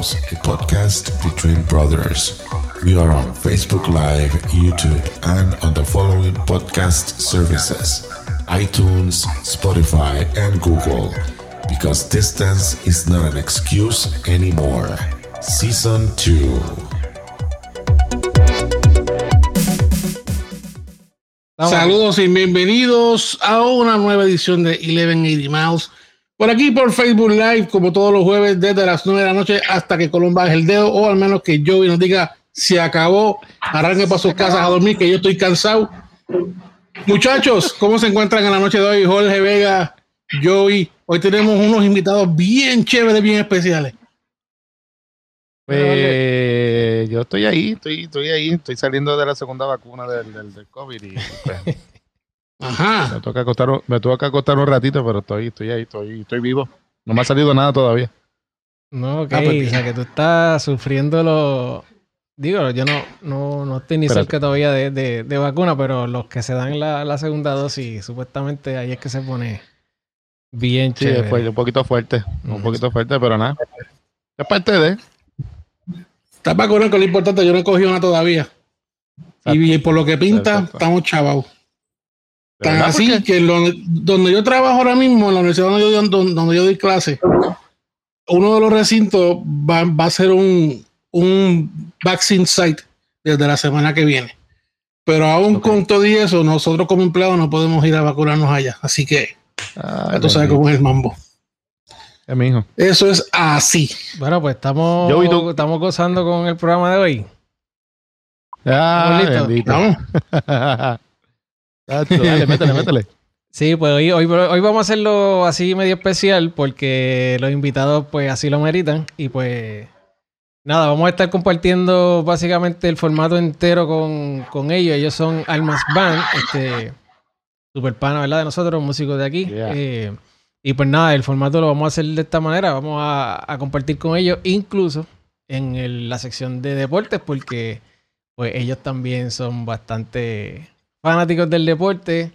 A podcast between brothers. We are on Facebook Live, YouTube, and on the following podcast services iTunes, Spotify, and Google. Because distance is not an excuse anymore. Season 2. Saludos y bienvenidos a una nueva edición de 1180 Mouse. Por aquí por Facebook Live, como todos los jueves, desde las 9 de la noche hasta que Colón baje el dedo, o al menos que Joey nos diga se acabó, arranque para sus casas a dormir, que yo estoy cansado. Muchachos, ¿cómo se encuentran en la noche de hoy? Jorge Vega, Joey. Hoy tenemos unos invitados bien chéveres, bien especiales. Yo estoy ahí, estoy, estoy ahí, estoy saliendo de la segunda vacuna del, del, COVID y pues, Ajá. me toca acostar, me toca acostar un ratito, pero estoy, estoy ahí, estoy, estoy vivo. No me ha salido nada todavía. No, ok. Ah, pues o sea, que tú estás sufriendo lo... Digo, yo no, no, no estoy ni Espérate. cerca todavía de, de, de vacuna, pero los que se dan la, la segunda dosis, supuestamente ahí es que se pone bien Sí, chévere. fue un poquito fuerte, un Ujú. poquito fuerte, pero nada. Es parte de. Está para correr, que lo importante, yo no he cogido una todavía. Y, por lo que pinta, Exacto. estamos chavados. ¿De Tan verdad? así que lo- donde yo trabajo ahora mismo, en la universidad donde yo, donde, donde yo doy clase, uno de los recintos va, va a ser un, un vaccine site desde la semana que viene. Pero aún Ok. con todo y eso, nosotros como empleados no podemos ir a vacunarnos allá. Así que Ay, tú sabes cómo es el mambo. Es mi hijo. Eso es así. Bueno, pues estamos, Yo y tú. estamos gozando con el programa de hoy. Ah, listo? Vamos. Dale, métele, métele. Sí, pues hoy, hoy, hoy vamos a hacerlo así medio especial porque los invitados pues así lo meritan y pues nada, vamos a estar compartiendo básicamente el formato entero con, con ellos. Ellos son Almas Band, este super pana, ¿verdad? De nosotros, músicos de aquí. Yeah. Eh, y pues nada, el formato lo vamos a hacer de esta manera, vamos a, a compartir con ellos incluso en el- la sección de deportes porque pues ellos también son bastante fanáticos del deporte.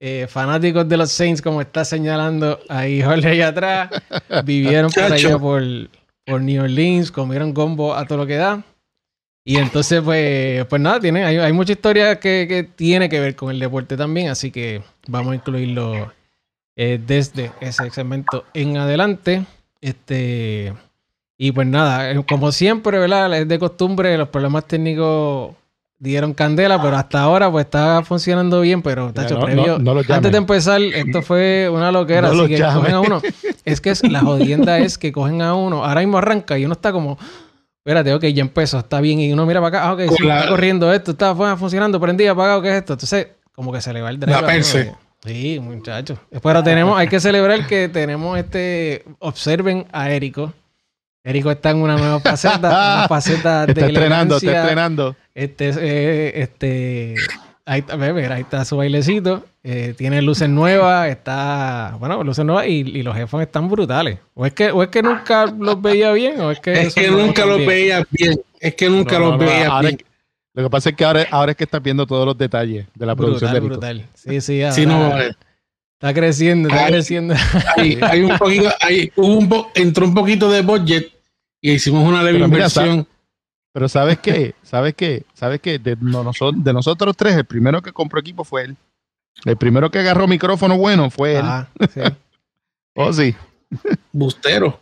Eh, fanáticos de los Saints, como está señalando ahí Jorge allá atrás, vivieron por allá por, por New Orleans, comieron gombo a todo lo que da. Y entonces, pues, pues nada, tiene, hay, hay mucha historia que, que tiene que ver con el deporte también, así que vamos a incluirlo eh, desde ese segmento en adelante. Este, y pues nada, eh, como siempre, ¿verdad? Es de costumbre, los problemas técnicos dieron candela, pero hasta ahora pues está funcionando bien, pero tacho, no, previo, no- no antes de empezar, esto fue una loquera, No lo así que llamen. cogen a uno. Es que es, la jodienda es que cogen a uno, ahora mismo arranca y uno está como, espérate, ok, ya empezó, está bien, y uno mira para acá, ah, ok, sí, está corriendo esto, está fu- funcionando, prendida, apagado, ¿qué es esto? Entonces, como que se le va el drive. La perse. Sí, muchachos. Pero tenemos, hay que celebrar que tenemos este, observen a Érico. Érico está en una nueva faceta, una faceta de Está estrenando, está estrenando. Este, eh, este, ahí está, mira, ahí está su bailecito. eh, tiene luces nuevas, está, bueno, luces nuevas y, y los headphones están brutales. O es que, o es que nunca los veía bien, o es que, Es nunca los bien. veías bien. Es que nunca No, no, los no, ahora bien. Lo que pasa es que ahora, ahora es que estás viendo todos los detalles de la producción de Brutal, Rico. brutal. Sí, sí, Sí, no, ahora eh, está creciendo, está creciendo. hay, hay un poquito, hay, hubo un po- entró un poquito de budget y hicimos una leve Pero mira, inversión. Pero ¿sabes qué? ¿Sabes qué? ¿Sabes qué? De, no- noso- de nosotros tres, el primero que compró equipo fue él. El primero que agarró micrófono bueno fue él. Ajá, sí. Oh, sí. Bustero.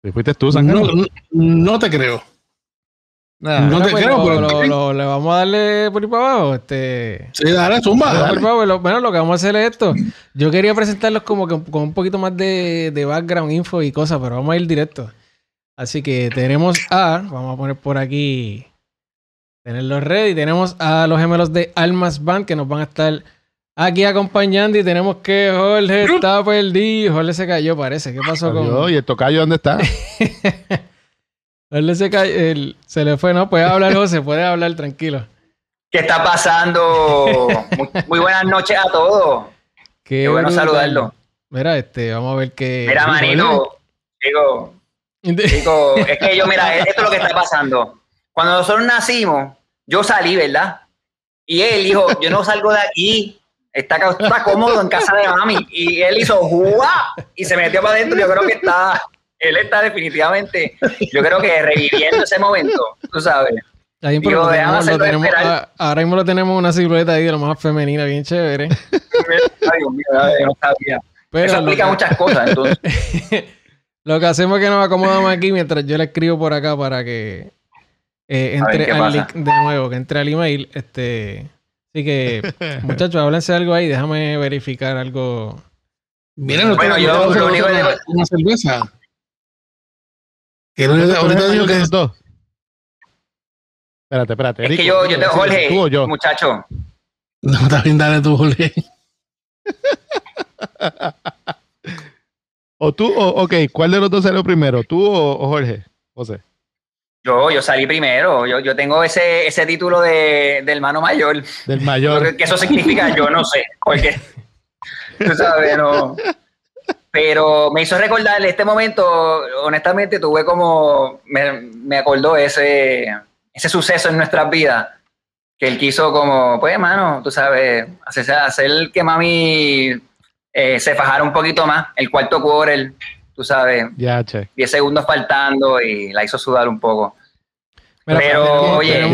Te fuiste tú, Sangano. No, no, no te creo. Nah. No te pues, creo, lo- pero- lo- lo- le vamos a darle por ahí para abajo. Este, Sí, dale, zumba. Dale. por bueno, lo que vamos a hacer es esto. Yo quería presentarlos como que con un poquito más de, de background info y cosas, pero vamos a ir directo. Así que tenemos a, vamos a poner por aquí, tenerlos ready. Tenemos a los gemelos de Almas Band que nos van a estar aquí acompañando y tenemos que Jorge está perdido. Jorge se cayó, parece. ¿Qué pasó con ¿Y el tocayo dónde está? Jorge? Se cayó, el- se le fue, ¿no? Puede hablar, José, puede hablar, tranquilo. ¿Qué está pasando? Muy, muy buenas noches a todos. Qué bueno brutal. saludarlo. Mira, este, vamos a ver qué. Mira, manito, digo, digo, es que yo, mira, esto es lo que está pasando. Cuando nosotros nacimos, yo salí, ¿verdad? Y él dijo, yo no salgo de aquí, está, está cómodo en casa de mami. Y él hizo, ¡guau! Y se metió para adentro. Yo creo que está, él está definitivamente, yo creo que reviviendo ese momento, tú sabes. Ahí Digo, tenemos, lo tenemos, ahora mismo lo tenemos una silueta ahí de lo más femenina, bien chévere. Ay, Dios mío, no sabía. Pero Eso explica muchas cosas, entonces. lo que hacemos es que nos acomodamos aquí mientras yo le escribo por acá para que eh, entre al link de nuevo, que entre al email. Este, así que, muchachos, háblense algo ahí, déjame verificar algo. Miren, bueno, yo lo único que una cerveza. Que no, ahorita digo que es dos. Espérate, espérate. Es que yo, yo tengo Jorge, ¿tú o yo? muchacho. No, también dale tú, Jorge. o tú, o, ok, ¿cuál de los dos salió primero? ¿Tú o, o Jorge? José. Yo, yo salí primero. Yo, yo tengo ese, ese título de, de hermano mayor. Del mayor. ¿Qué eso significa? Yo no sé. Porque, tú sabes, no. Pero me hizo recordar este momento, honestamente, tuve como, me, me acordó ese, ese suceso en nuestras vidas, que él quiso como, pues, hermano, tú sabes, hacer, hacer que mami eh, se fajara un poquito más, el cuarto quarter, tú sabes, ya, che. 10 segundos faltando y la hizo sudar un poco. Pero, oye,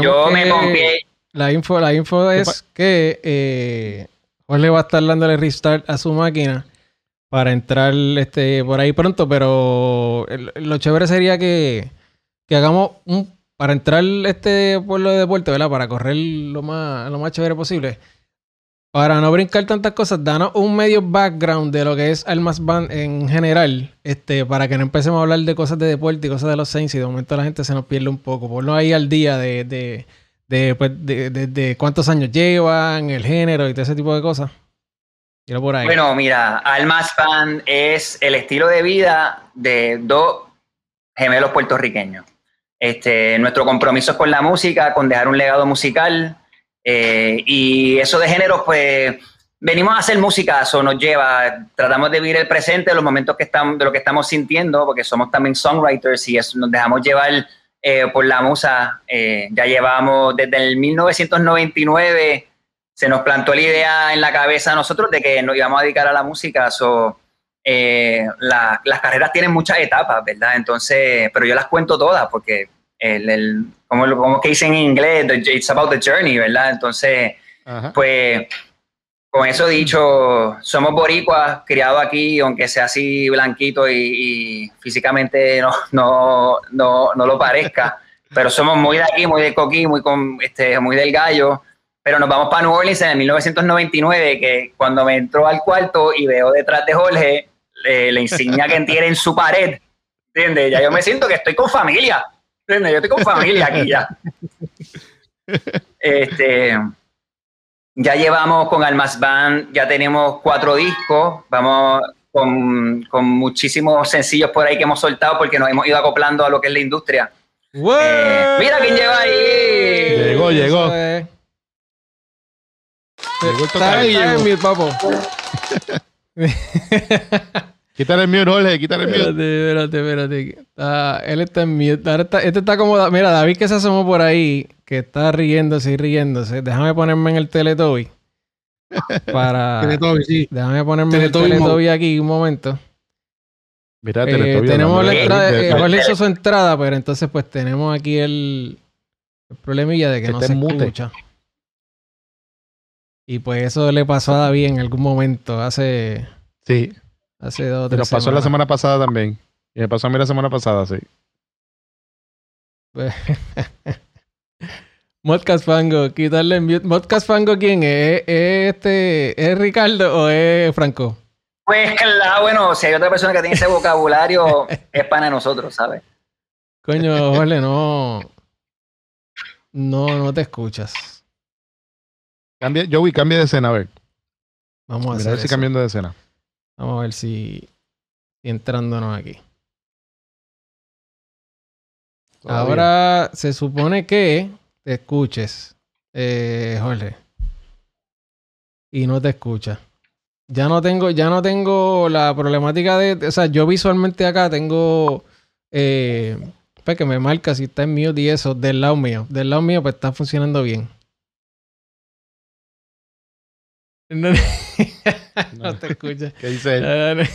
yo me pompié. La info, la info es que eh, le va a estar dándole restart a su máquina para entrar este por ahí pronto, pero lo chévere sería que, que hagamos un para entrar este pueblo de deporte, ¿verdad? Para correr lo más, lo más chévere posible. Para no brincar tantas cosas, danos un medio background de lo que es Almas Band en general, este, para que no empecemos a hablar de cosas de deporte y cosas de los Saints y de momento la gente se nos pierde un poco. Ponlo ahí al día de, de, de, pues, de, de cuántos años llevan, el género y todo ese tipo de cosas. Por ahí. Bueno, mira, Almas Band es el estilo de vida de dos gemelos puertorriqueños. Este, nuestro compromiso es con la música, con dejar un legado musical. Eh, y eso de género, pues venimos a hacer música, eso nos lleva, tratamos de vivir el presente, los momentos que estamos, de lo que estamos sintiendo, porque somos también songwriters y eso, nos dejamos llevar eh, por la musa. Eh, ya llevamos desde el 1999, se nos plantó la idea en la cabeza a nosotros de que nos íbamos a dedicar a la música. So, las carreras tienen muchas etapas, ¿verdad? Entonces, pero yo las cuento todas porque el, el como, como que dicen en inglés, it's about the journey, ¿verdad? Entonces, pues, con eso dicho, somos boricuas, criados aquí, aunque sea así blanquito y, físicamente no, no, no, no, lo parezca, pero somos muy de aquí, muy de coquí, muy, con, este, muy del gallo. Pero nos vamos para New Orleans en el 1999, que cuando me entró al cuarto y veo detrás de Jorge la insignia que tiene en su pared, ¿entiendes? Ya yo me siento que estoy con familia. Yo estoy con familia aquí ya. Este, ya llevamos con Almas Band, ya tenemos cuatro discos, vamos con, con, muchísimos sencillos por ahí que hemos soltado porque nos hemos ido acoplando a lo que es la industria. Eh, mira quién lleva ahí. Llegó, llegó. Está ahí, mi papo. Quítale el mute, Jorge, quítale el mute. Espérate, espérate, espérate. él está en mute. este está como... Mira, David que se asomó por ahí, que está riéndose y riéndose. Déjame ponerme en el Teletubby. Para... Sí. Déjame ponerme en el Teletubby aquí un momento. Mira, eh, tenemos la entrada... Eh, Jorge hizo su entrada, pero entonces pues tenemos aquí el... El problemilla de que, no se escucha. Y pues eso le pasó a David en algún momento, hace... Sí. Hace dos Pero pasó la semana pasada también. Y me pasó a mí la semana pasada, sí. Modcast Fango, quitarle mute. ¿Modcast Fango quién es? ¿Es, este, ¿Es Ricardo o es Franco? Pues claro, bueno, si hay otra persona que tiene ese vocabulario, es pana de nosotros, ¿sabes? Coño, Jorge, no. No, no te escuchas. Cambia, Joey, cambia de escena, a ver. Vamos a, a ver si cambiando de escena. Vamos a ver si, entrándonos aquí. Ahora se supone que te escuches, eh, Jorge. Y no te escucha. Ya no tengo, ya no tengo la problemática de. O sea, yo visualmente acá tengo. Eh, pues que me marca si está en mute y eso, del lado mío. Del lado mío, pues está funcionando bien. No, te escucha. ¿Qué dice él?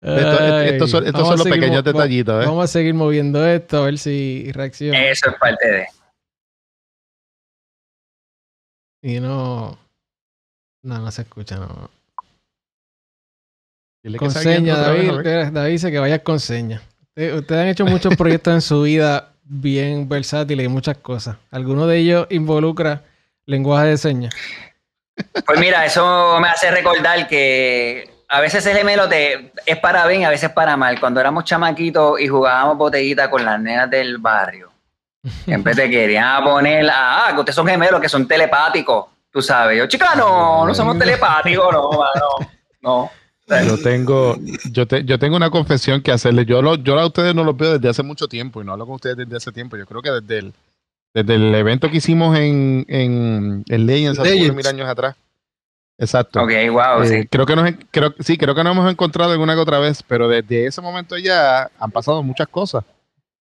estos son, los pequeños detallitos. ¿eh? Vamos a seguir moviendo esto, a ver si reacciona. Eso es parte de. Y no. No, no se escucha, no. Con seña, David. David dice que vayas con seña. Ustedes han hecho muchos proyectos en su vida bien versátiles y muchas cosas. ¿Alguno de ellos involucra lenguaje de señas? Pues mira, eso me hace recordar que a veces el gemelo es para bien, a veces para mal. Cuando éramos chamaquitos y jugábamos botellita con las nenas del barrio, siempre te querían poner, ah, que ustedes son gemelos, que son telepáticos, tú sabes. Yo, chica, no, no somos telepáticos, no, no, no. Yo tengo, yo, yo tengo una confesión que hacerle. Yo, lo, yo a ustedes no los veo desde hace mucho tiempo y no hablo con ustedes desde hace tiempo. Yo creo que desde el, desde el evento que hicimos en, en, en Legends hace mil años atrás. Exacto. Ok, wow, eh, sí. Creo que nos, creo, sí, creo que nos hemos encontrado alguna que otra vez, pero desde ese momento ya han pasado muchas cosas.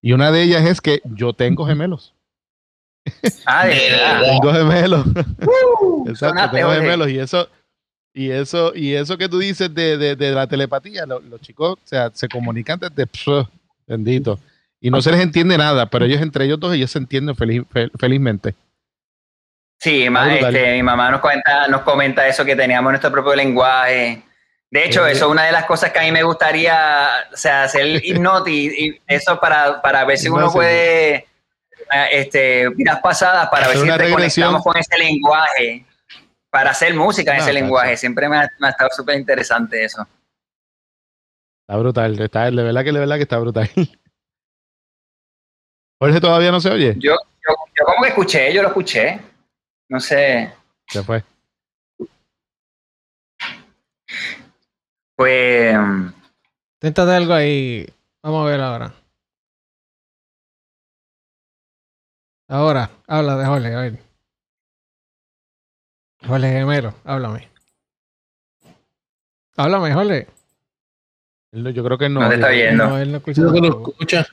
Y una de ellas es que yo tengo gemelos. Ah, de verdad. tengo gemelos. Uh, Exacto, tengo gemelos. Y eso, y eso, y eso que tú dices de, de, de la telepatía, los, chicos, o sea, se comunican desde bendito. Y no se les entiende nada, pero ellos entre ellos dos, ellos se entienden felizmente. Sí, este, mi mamá nos comenta, nos comenta eso que teníamos nuestro propio lenguaje. De hecho, eso es una de las cosas que a mí me gustaría, o sea, hacer hipnotis y eso para, para ver si uno puede, eh, este, vidas pasadas, para ver si reconectamos con ese lenguaje para hacer música en ese lenguaje. Siempre me ha, estado súper interesante eso. Está brutal, está, de verdad que de verdad que está brutal. Jorge todavía no se oye. Yo, yo, yo como que escuché, yo lo escuché. No sé. Se fue. Pues. Téntate algo ahí. Vamos a ver ahora. Ahora, habla de Jorge, a ver. Jorge Gemelo, háblame. Háblame, Jorge. Yo creo que no. No te está viendo. No, él no escucha. No, lo escucha.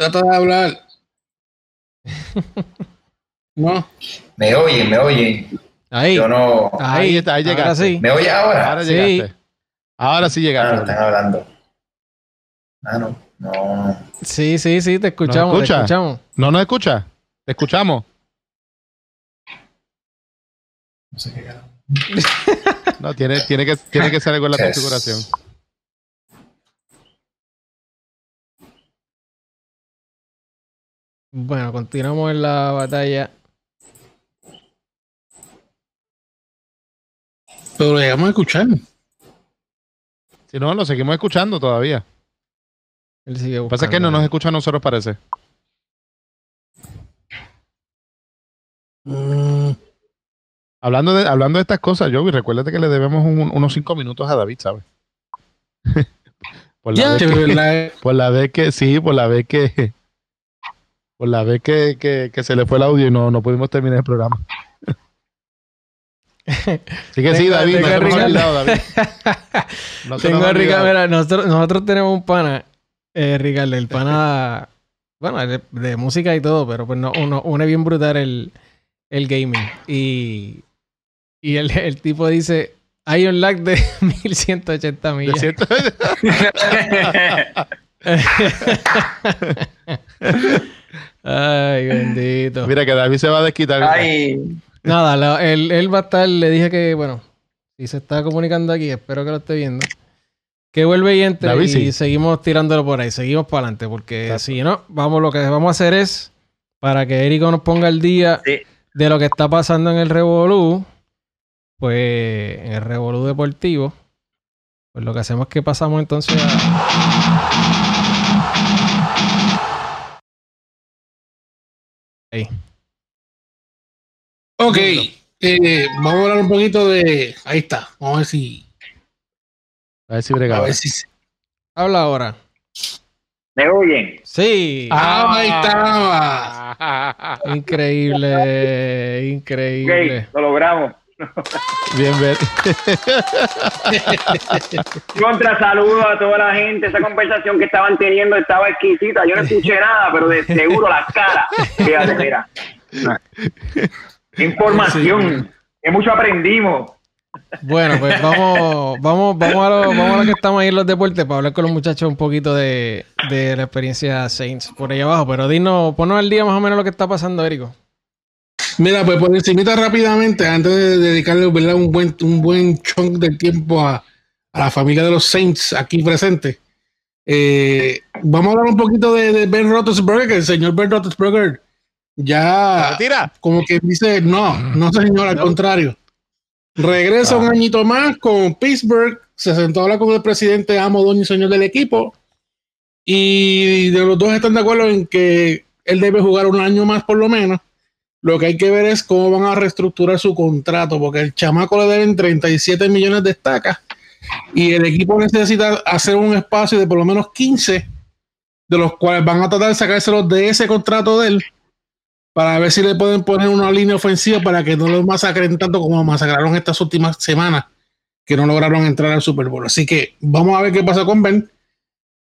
Trata de hablar. no. Me oyen, me oyen. Ahí. Yo no. Ahí, está, ahí llegaste. Ahora sí. ¿Me oye ahora? Ahora llegaste. Ahora sí llegaste. Ah, no, están hablando. Ah, no. No. Sí, sí, sí, te escuchamos, ¿No te escuchamos. No nos escucha. Te escuchamos. No sé qué No, tiene, tiene, que, tiene que salir con la configuración. Bueno, continuamos en la batalla. Pero lo llegamos a escuchar. Si no, lo seguimos escuchando todavía. Él sigue Pasa que no nos escucha a nosotros, parece. Mm. Hablando, de, hablando de estas cosas, Joey, recuérdate que le debemos unos cinco minutos a David, ¿sabes? por, la vez que, por la vez que, sí, por la vez que, por la vez que, que, se le fue el audio y no, no pudimos terminar el programa. Sí que sí, David, no David. No tengo a Ricardo, nosotros, nosotros tenemos un pana eh, Ricardo, el pana, bueno, de, música y todo, pero pues no, uno une bien brutal el, el gaming. Y, y el, el tipo dice, hay un lag de 1180 millas. Ay, bendito. Mira que David se va a desquitar. Ay. Nada, él, él va a estar, le dije que, bueno, si se está comunicando aquí, espero que lo esté viendo que vuelve y entre y seguimos tirándolo por ahí, seguimos para adelante, porque si no, vamos, lo que vamos a hacer es para que Érico nos ponga el día de lo que está pasando en el Revolú, pues en el Revolú Deportivo, pues lo que hacemos es que pasamos entonces a... Ahí. Ok, eh, vamos a hablar un poquito de... Ahí está, vamos a ver si a ver si bregaba. A ver si... Habla ahora. ¿Me oyen? Sí. Ah, ahí estaba. Increíble, increíble. lo logramos. Bien, ver. Contra saludo a toda la gente. Esa conversación que estaban teniendo estaba exquisita. Yo no escuché nada, pero de seguro las caras. Fíjate, mira. Información. Que mucho aprendimos. Bueno, pues vamos, vamos, vamos a lo, vamos a lo que estamos ahí en los deportes para hablar con los muchachos un poquito de, de la experiencia Saints por ahí abajo. Pero dinos, ponnos al día más o menos lo que está pasando, Érico. Mira, pues por encimita rápidamente, antes de dedicarle un buen, un buen chunk de tiempo a, la familia de los Saints aquí presente, eh, vamos a hablar un poquito de, Ben Roethlisberger, el señor Ben Roethlisberger ya como que dice, no, no señor, al contrario. Regresa un ah. añito más con Pittsburgh, se sentó a hablar con el presidente amo, doña y señor del equipo, y de los dos están de acuerdo en que él debe jugar un año más por lo menos lo que hay que ver es cómo van a reestructurar su contrato, porque el chamaco le deben 37 millones de estacas y el equipo necesita hacer un espacio de por lo menos 15, de los cuales van a tratar de sacárselos de ese contrato de él para ver si le pueden poner una línea ofensiva para que no lo masacren tanto como lo masacraron estas últimas semanas, que no lograron entrar al Super Bowl. Así que vamos a ver qué pasa con Ben.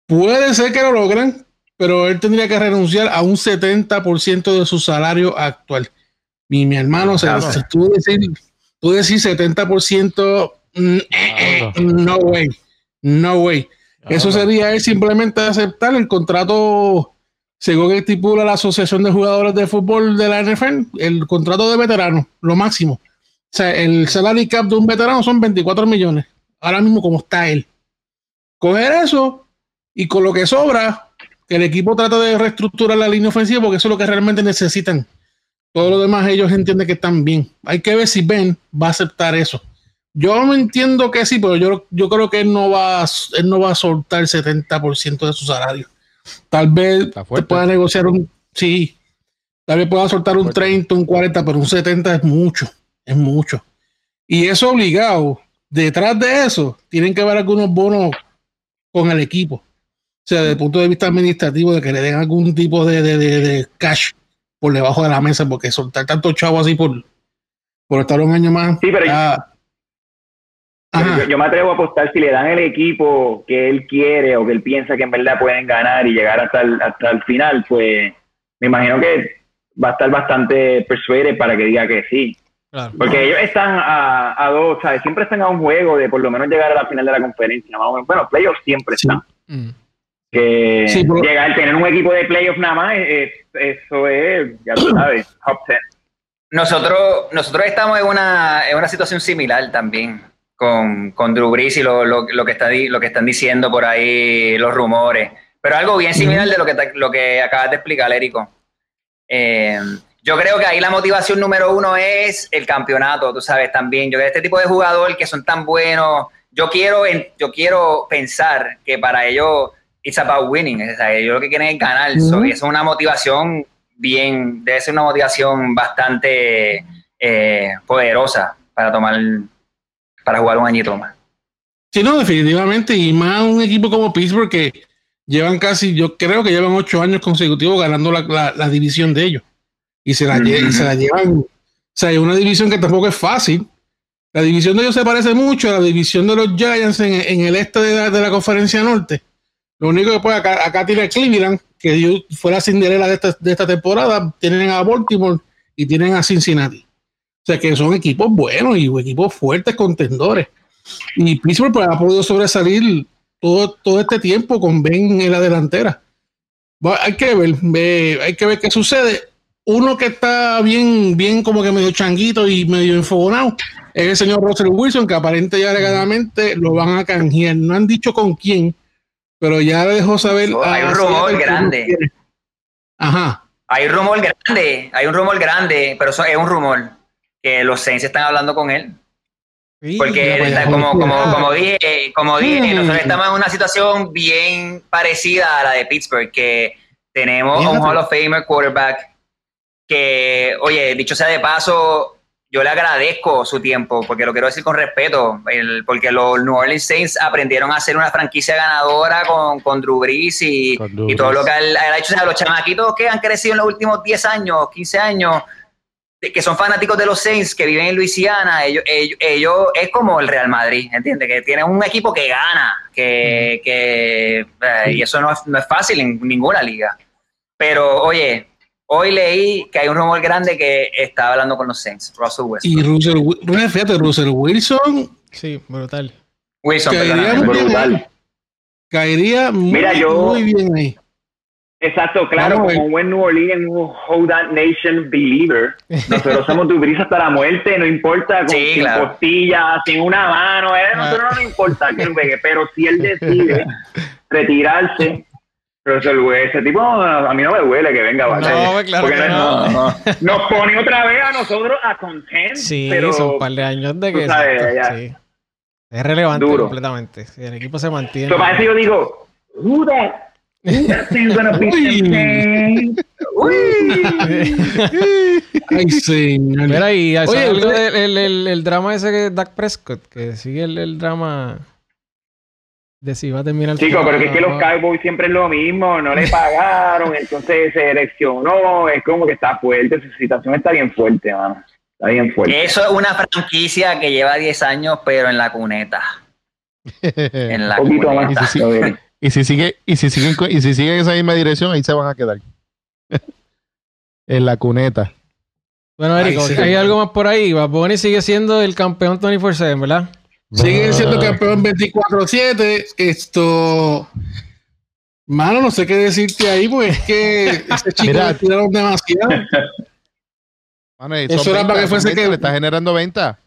Puede ser que lo logren, pero él tendría que renunciar a un 70% de su salario actual. Mi, mi hermano, o sea, tú decís, tú decís 70%, mm, eh, eh, no way, no way. Eso sería él simplemente aceptar el contrato, según que estipula la Asociación de Jugadores de Fútbol de la NFL, el contrato de veterano, lo máximo. O sea, el salary cap de un veterano son 24 millones. Ahora mismo, como está él. Coger eso y con lo que sobra, que el equipo trata de reestructurar la línea ofensiva porque eso es lo que realmente necesitan. Todo lo demás ellos entienden que están bien. Hay que ver si Ben va a aceptar eso. Yo no entiendo que sí, pero yo, yo creo que él no va a, él no va a soltar el 70% de su salario. Tal vez pueda negociar un sí, tal vez pueda soltar un 30, un 40, pero un 70 es mucho, es mucho. Y eso obligado. Detrás de eso, tienen que haber algunos bonos con el equipo. O sea, desde el punto de vista administrativo, de que le den algún tipo de, de, de, cash por debajo de la mesa, porque soltar tanto chavo así por, por estar un año más. Sí, pero, yo, me atrevo a apostar si le dan el equipo que él quiere o que él piensa que en verdad pueden ganar y llegar hasta el, hasta el final, pues me imagino que va a estar bastante persuade para que diga que sí. Porque ellos están a, a dos, ¿sabes? Siempre están a un juego de por lo menos llegar a la final de la conferencia. Bueno, playoffs siempre están. Mm. Que llegar a tener un equipo de playoffs nada más, eso es, ya lo sabes, top 10. Nosotros, nosotros estamos en una, en una situación similar también con, con Drew Brees y lo, lo, lo, que está, lo que están diciendo por ahí los rumores. Pero algo bien similar de lo que, lo que acabas de explicar, Érico. Eh, yo creo que ahí la motivación número uno es el campeonato, tú sabes, también. Yo este tipo de jugadores que son tan buenos, yo quiero, yo quiero pensar que para ellos it's about winning. O sea, ellos lo que quieren es ganar. eso es una motivación bien, debe ser una motivación bastante eh, poderosa para tomar, para jugar un añito más. Sí, no, definitivamente. Y más un equipo como Pittsburgh que llevan casi, yo creo que llevan ocho años consecutivos ganando la, división de ellos. Y se la, se la llevan. O sea, hay una división que tampoco es fácil. La división de ellos se parece mucho a la división de los Giants en, el este de de la conferencia norte lo único que puede acá, acá tiene Cleveland, que fue la Cinderella de esta, de esta temporada. Tienen a Baltimore y tienen a Cincinnati. O sea que son equipos buenos y equipos fuertes, contendores. Y Pittsburgh pues, ha podido sobresalir todo, todo este tiempo con Ben en la delantera. hay que ver, hay que ver qué sucede. Uno que está bien, bien como que medio changuito y medio enfogonado es el señor Russell Wilson, que aparentemente ya alegadamente lo van a canjear. No han dicho con quién, pero ya dejó saber. hay un rumor grande. Ajá. Hay un rumor grande, hay un rumor grande, pero eso es un rumor que los Saints están hablando con él. Porque como, como, como dije, como dije nosotros estamos en una situación bien parecida a la de Pittsburgh, que tenemos un Hall of Famer quarterback que, oye, dicho sea de paso, yo le agradezco su tiempo, porque lo quiero decir con respeto, porque los New Orleans Saints aprendieron a ser una franquicia ganadora con, con Drew Brees y, y todo lo que él, ha hecho. O sea, los chamaquitos que han crecido en los últimos 10 años, 15 años, que son fanáticos de los Saints, que viven en Luisiana, ellos, ellos, es como el Real Madrid, ¿entiendes? Que tienen un equipo que gana, que, que eh, y eso no es, no es fácil en ninguna liga. Pero, oye, Hoy leí que hay un rumor grande que está hablando con los Saints, Russell Wilson. Y Russell, fíjate, Russell Wilson. Sí, brutal. Wilson, caería muy brutal. Caería muy, Mira, yo, muy bien ahí. Exacto, claro, como un buen New Orleans, un Hold That Nation believer. Nosotros somos tu brisa hasta la muerte, no importa, con Sí, sin claro. costillas, sin una mano, eh, nosotros no nos importa que juegue, pero si él decide retirarse, Wilson, ese tipo a mí no me duele que venga, ¿vale? No, claro Porque que no- no. nos pone otra vez a nosotros a content, Sí, pero son un par de años de que sabes, exacto, sí. es relevante Duro. completamente. Si el equipo se mantiene. So, para eso yo digo, who beat Uy. Saints? Ay, señor. Mira, y Oye, ¿sabes algo usted- del el, el- el drama ese que Dak Prescott, que sigue el, el drama de si va a terminar. Chico, pero que es que los. Cowboys siempre es lo mismo, no le pagaron, entonces se eleccionó, es como que está fuerte, su situación está bien fuerte, mano. Está bien fuerte. Eso es una franquicia que lleva 10 años, pero en la cuneta. En la Un poquito más. cuneta. Sí, sí. A ver. Y si sigue, y si siguen, y si siguen en esa misma dirección, ahí se van a quedar. en la cuneta. Bueno, Eric, sí. hay algo más por ahí. Bad Bunny sigue siendo el campeón 24-7, ¿verdad? Sigue siendo campeón 24-7. Esto. Mano, no sé qué decirte ahí, porque es que ese chico Mira. le tiraron demasiado. Mano, y Eso era para que fuese que- Le está generando venta.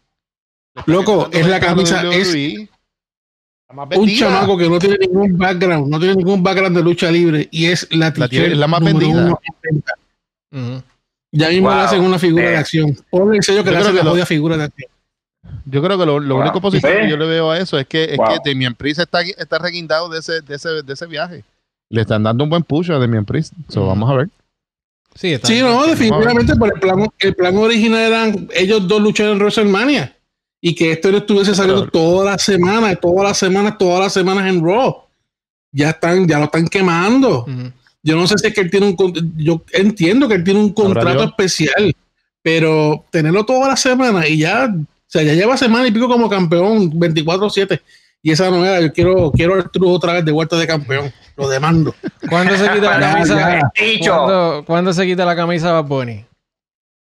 Está Loco, generando es la camisa. La más Un chamaco que no tiene ningún background, no tiene ningún background de lucha libre y es la tiene- t-shirt es la más vendida. uno en venta. Ujú. Ya mismo Wow. le hacen una figura Eh. de acción. Ponle el sello que Yo le creo hacen que la lo- jodida figura de acción. Yo creo que lo, lo Wow. único positivo que yo le veo a eso es que, es Wow. que Demian Priest está, está reguindado de ese, de, ese, de ese viaje. Le están dando un buen push a Demian Priest. So, vamos a ver. Sí, está Sí, no, definitivamente por el plan, el plan original eran ellos dos luchar en WrestleMania y que esto no estuviese saliendo Claro. todas las semanas, todas las semanas, todas las semanas en Raw. Ya están, ya lo están quemando. Yo no sé si es que él tiene un yo entiendo que él tiene un contrato especial, pero tenerlo toda la semana y ya, sea, ya lleva semana y pico como campeón 24-7 y esa no era, yo quiero quiero a Arturo otra vez de vuelta de campeón, lo demando. ¿Cuándo se quita la camisa? ¿Cuándo, cuándo se quita la camisa Bad Bunny?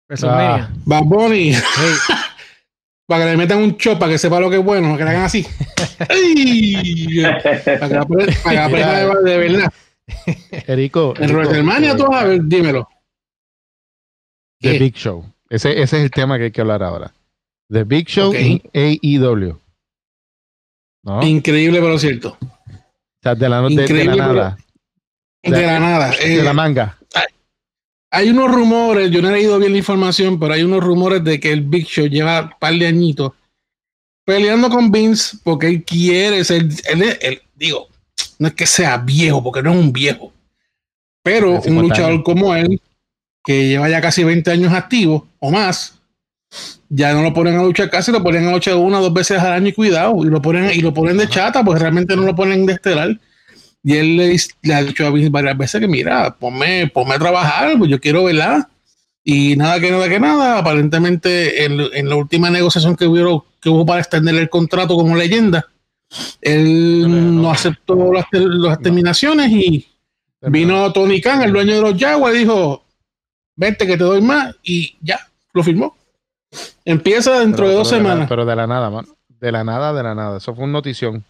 WrestleMania. Bad Bunny, Sí. para que le metan un chop para que sepa lo que es bueno, que le hagan así. ¡Ay! para que aprenda, para de, de verdad. Erico. En WrestleMania, tú a ver, dímelo. The ¿Qué? Big Show. Ese, ese es el tema que hay que hablar ahora. The Big Show Ok. en AEW. ¿No? O Increíble, pero cierto. sea, de la, de- de, la nada. De la nada. De Eh, la manga. hay unos rumores, yo no he leído bien la información, pero hay unos rumores de que el Big Show lleva un par de añitos peleando con Vince porque él quiere ser, él, él- digo, no es que sea viejo, porque no es un viejo, pero De un 50 luchador como él, que lleva ya casi 20 años activo o más, ya no lo ponen a luchar casi, lo ponen a luchar una o dos veces al año y cuidado, y lo ponen, y lo ponen de chata, pues realmente no lo ponen de estelar. Y él le, le ha dicho varias veces que mira, ponme, ponme a trabajar, pues yo quiero verla. Y nada que nada que nada, aparentemente en, en la última negociación que hubo, que hubo para extender el contrato como leyenda, él no aceptó las, las terminaciones y vino Tony Khan, el dueño de los Jaguars, y dijo, vente que te doy más y ya, lo firmó. Empieza dentro Pero- de dos pero la- semanas. pero de la nada, man. De la nada, de la nada. Eso fue una notición.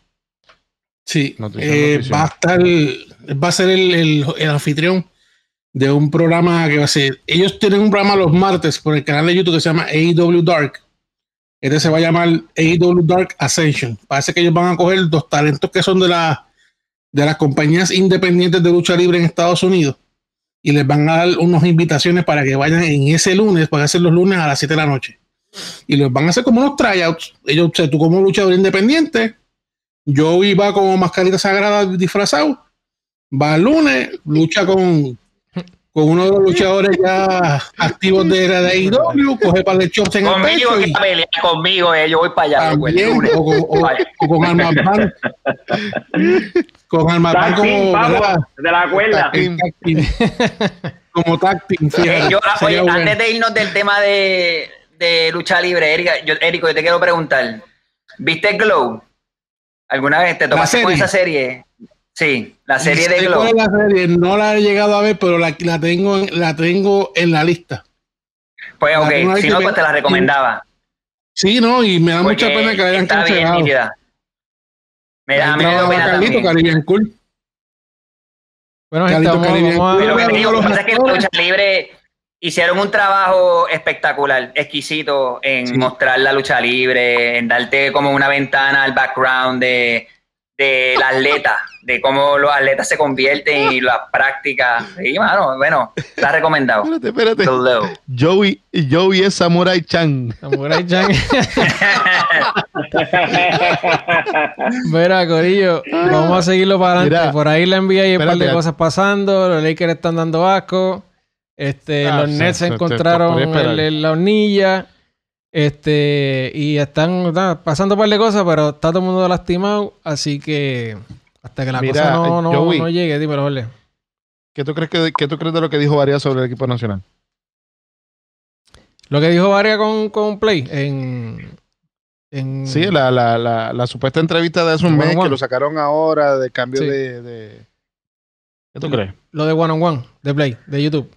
Sí, Notición, eh, notición. va a estar, va a ser el, el- el anfitrión de un programa que va a ser. Ellos tienen un programa los martes por el canal de YouTube que se llama AEW Dark. Este se va a llamar AEW Dark Ascension. Parece que ellos van a coger los talentos que son de, la, de las compañías independientes de lucha libre en Estados Unidos y les van a dar unas invitaciones para que vayan en ese lunes, van a ser los lunes a las 7 de la noche. Y los van a hacer como unos tryouts. Ellos, tú como luchador independiente, yo iba como mascarita sagrada disfrazado. Va el lunes, lucha con, con uno de los luchadores ya activos de la de AEW, coge para el chops en el Conmigo pecho que y pelea conmigo, eh, yo voy para allá. el también, o, con- o- o con armas van. Con como de la cuerda. El tag team. como táctil. Eh, antes de irnos del tema de, de lucha libre, Erika, yo, Érico, yo te quiero preguntar. ¿Viste Glow? ¿Alguna vez te tomaste con esa serie? Sí, la serie de Glow. La serie? No la he llegado a ver, pero la, la, tengo, la tengo en la lista. Pues ok, si no, pues te la recomendaba. Sí, no, y me da mucha pena que la hayan cancelado. Me da, me da pena Carlito, Caribbean Cool. Bueno, Carlito, vamos, Caribbean Cool. Pero digo, lo que pasa es que Lucha Libre hicieron un trabajo espectacular, exquisito en mostrar la lucha libre, en darte como una ventana al background de, del atleta, de cómo los atletas se convierten y las prácticas. Sí, mano, bueno, está recomendado. Espérate, espérate. Joey, Joey es Samurai Chan. Samurai Chan. Mira, Corillo, vamos a seguirlo para adelante. Por ahí le envía y un par de cosas pasando. Los Lakers están dando asco. Este, ah, los Nets se encontraron en la hornilla. Este, y están pasando un par de cosas, pero está todo el mundo lastimado, así que hasta que la cosa no, no, llegue, dímelo, vale. ¿Qué tú crees que qué tú crees de lo que dijo Varia sobre el equipo nacional? Lo que dijo Varia con, con Play en, en... Sí, la, la, la, la, supuesta entrevista de hace un mes que lo sacaron ahora de cambio de, de, ¿Qué tú crees? Lo de One on One, de Play, de YouTube.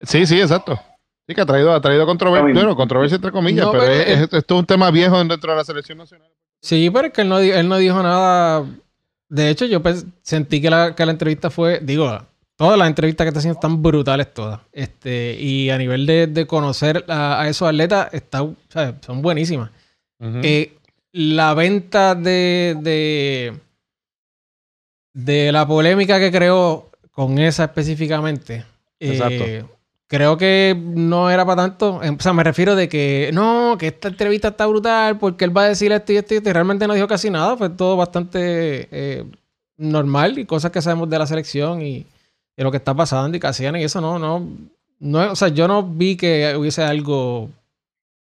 Sí, sí, exacto. Sí, que ha traído, ha traído controversia, bueno, controversia entre comillas, pero, es, esto es un tema viejo dentro de la selección nacional. Sí, pero es que él no, él no dijo nada. De hecho, yo sentí que la, que la entrevista fue, digo, todas las entrevistas que está haciendo están brutales todas. Este, y a nivel de, conocer a, esos atletas, está, son buenísimas. Eh, la venta de, de, de la polémica que creó con esa específicamente. Exacto eh, creo que no era para tanto. O sea, me refiero de que no, que esta entrevista está brutal porque él va a decir esto y esto y esto. Y realmente no dijo casi nada. Fue todo bastante eh, normal y cosas que sabemos de la selección y de lo que está pasando y casi y eso no, no, no. O sea, yo no vi que hubiese algo.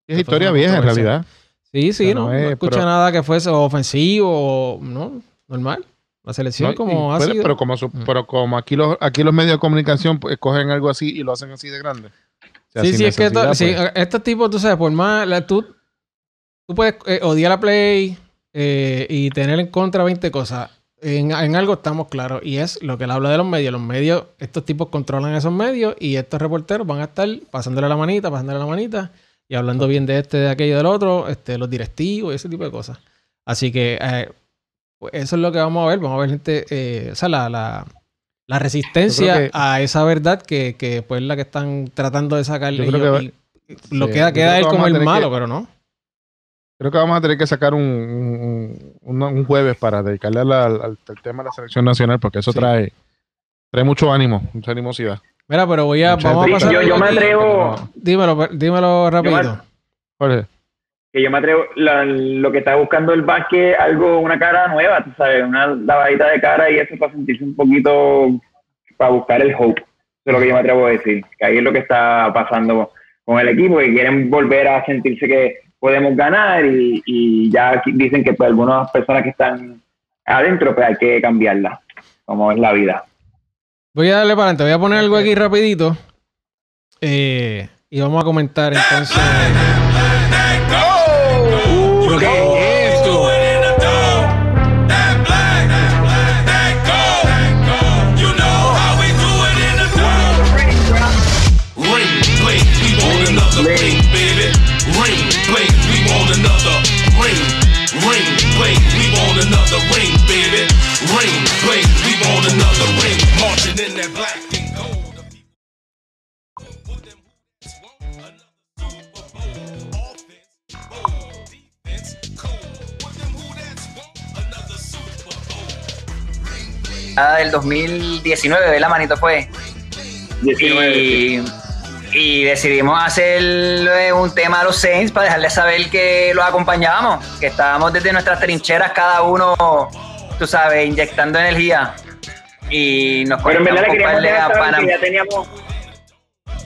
Es historia vieja en realidad. Sí, sí, no, no, escuché nada que fuese ofensivo o no, normal. La selección como ha Pero como, mm. pero como aquí los, aquí los medios de comunicación pues, escogen algo así y lo hacen así de grande. sí, sí, es que pues. estos tipos, tú sabes, por más, tú, tú puedes eh, odiar a Play eh, y tener en contra 20 cosas. En, algo estamos claros y es lo que él habla de los medios. Los medios, estos tipos controlan esos medios y estos reporteros van a estar pasándole la manita, pasándole la manita y hablando bien de este, de aquello, del otro, este, los directivos y ese tipo de cosas. Así que eh, pues eso es lo que vamos a ver. Vamos a ver gente, eh, o sea, la, la, la resistencia a esa verdad que, que pues es la que están tratando de sacarle. y, lo queda, queda él como el malo, pero no. Creo que vamos a tener que sacar un, un, jueves para dedicarle al, tema de la selección nacional, porque eso trae, trae mucho ánimo, mucha animosidad. Mira, pero voy a, vamos a pasar. Yo, yo me atrevo. Dímelo, dímelo rápido. Jorge que yo me atrevo, lo que está buscando el básquet, algo, una cara nueva, tú sabes, una lavadita de cara y eso para sentirse un poquito, para buscar el hope, eso es lo que yo me atrevo a decir, que ahí es lo que está pasando con el equipo, que quieren volver a sentirse que podemos ganar y, y ya dicen que pues, algunas personas que están adentro, pues hay que cambiarla, como es la vida. Voy a darle para adelante, voy a poner algo aquí rapidito eh, y vamos a comentar entonces... del 2019, ¿verdad, manito? Fue. Y, y, decidimos hacer un tema a los Saints para dejarles saber que los acompañábamos, que estábamos desde nuestras trincheras, cada uno, tú sabes, inyectando energía. Y nos Pero en verdad le ya teníamos.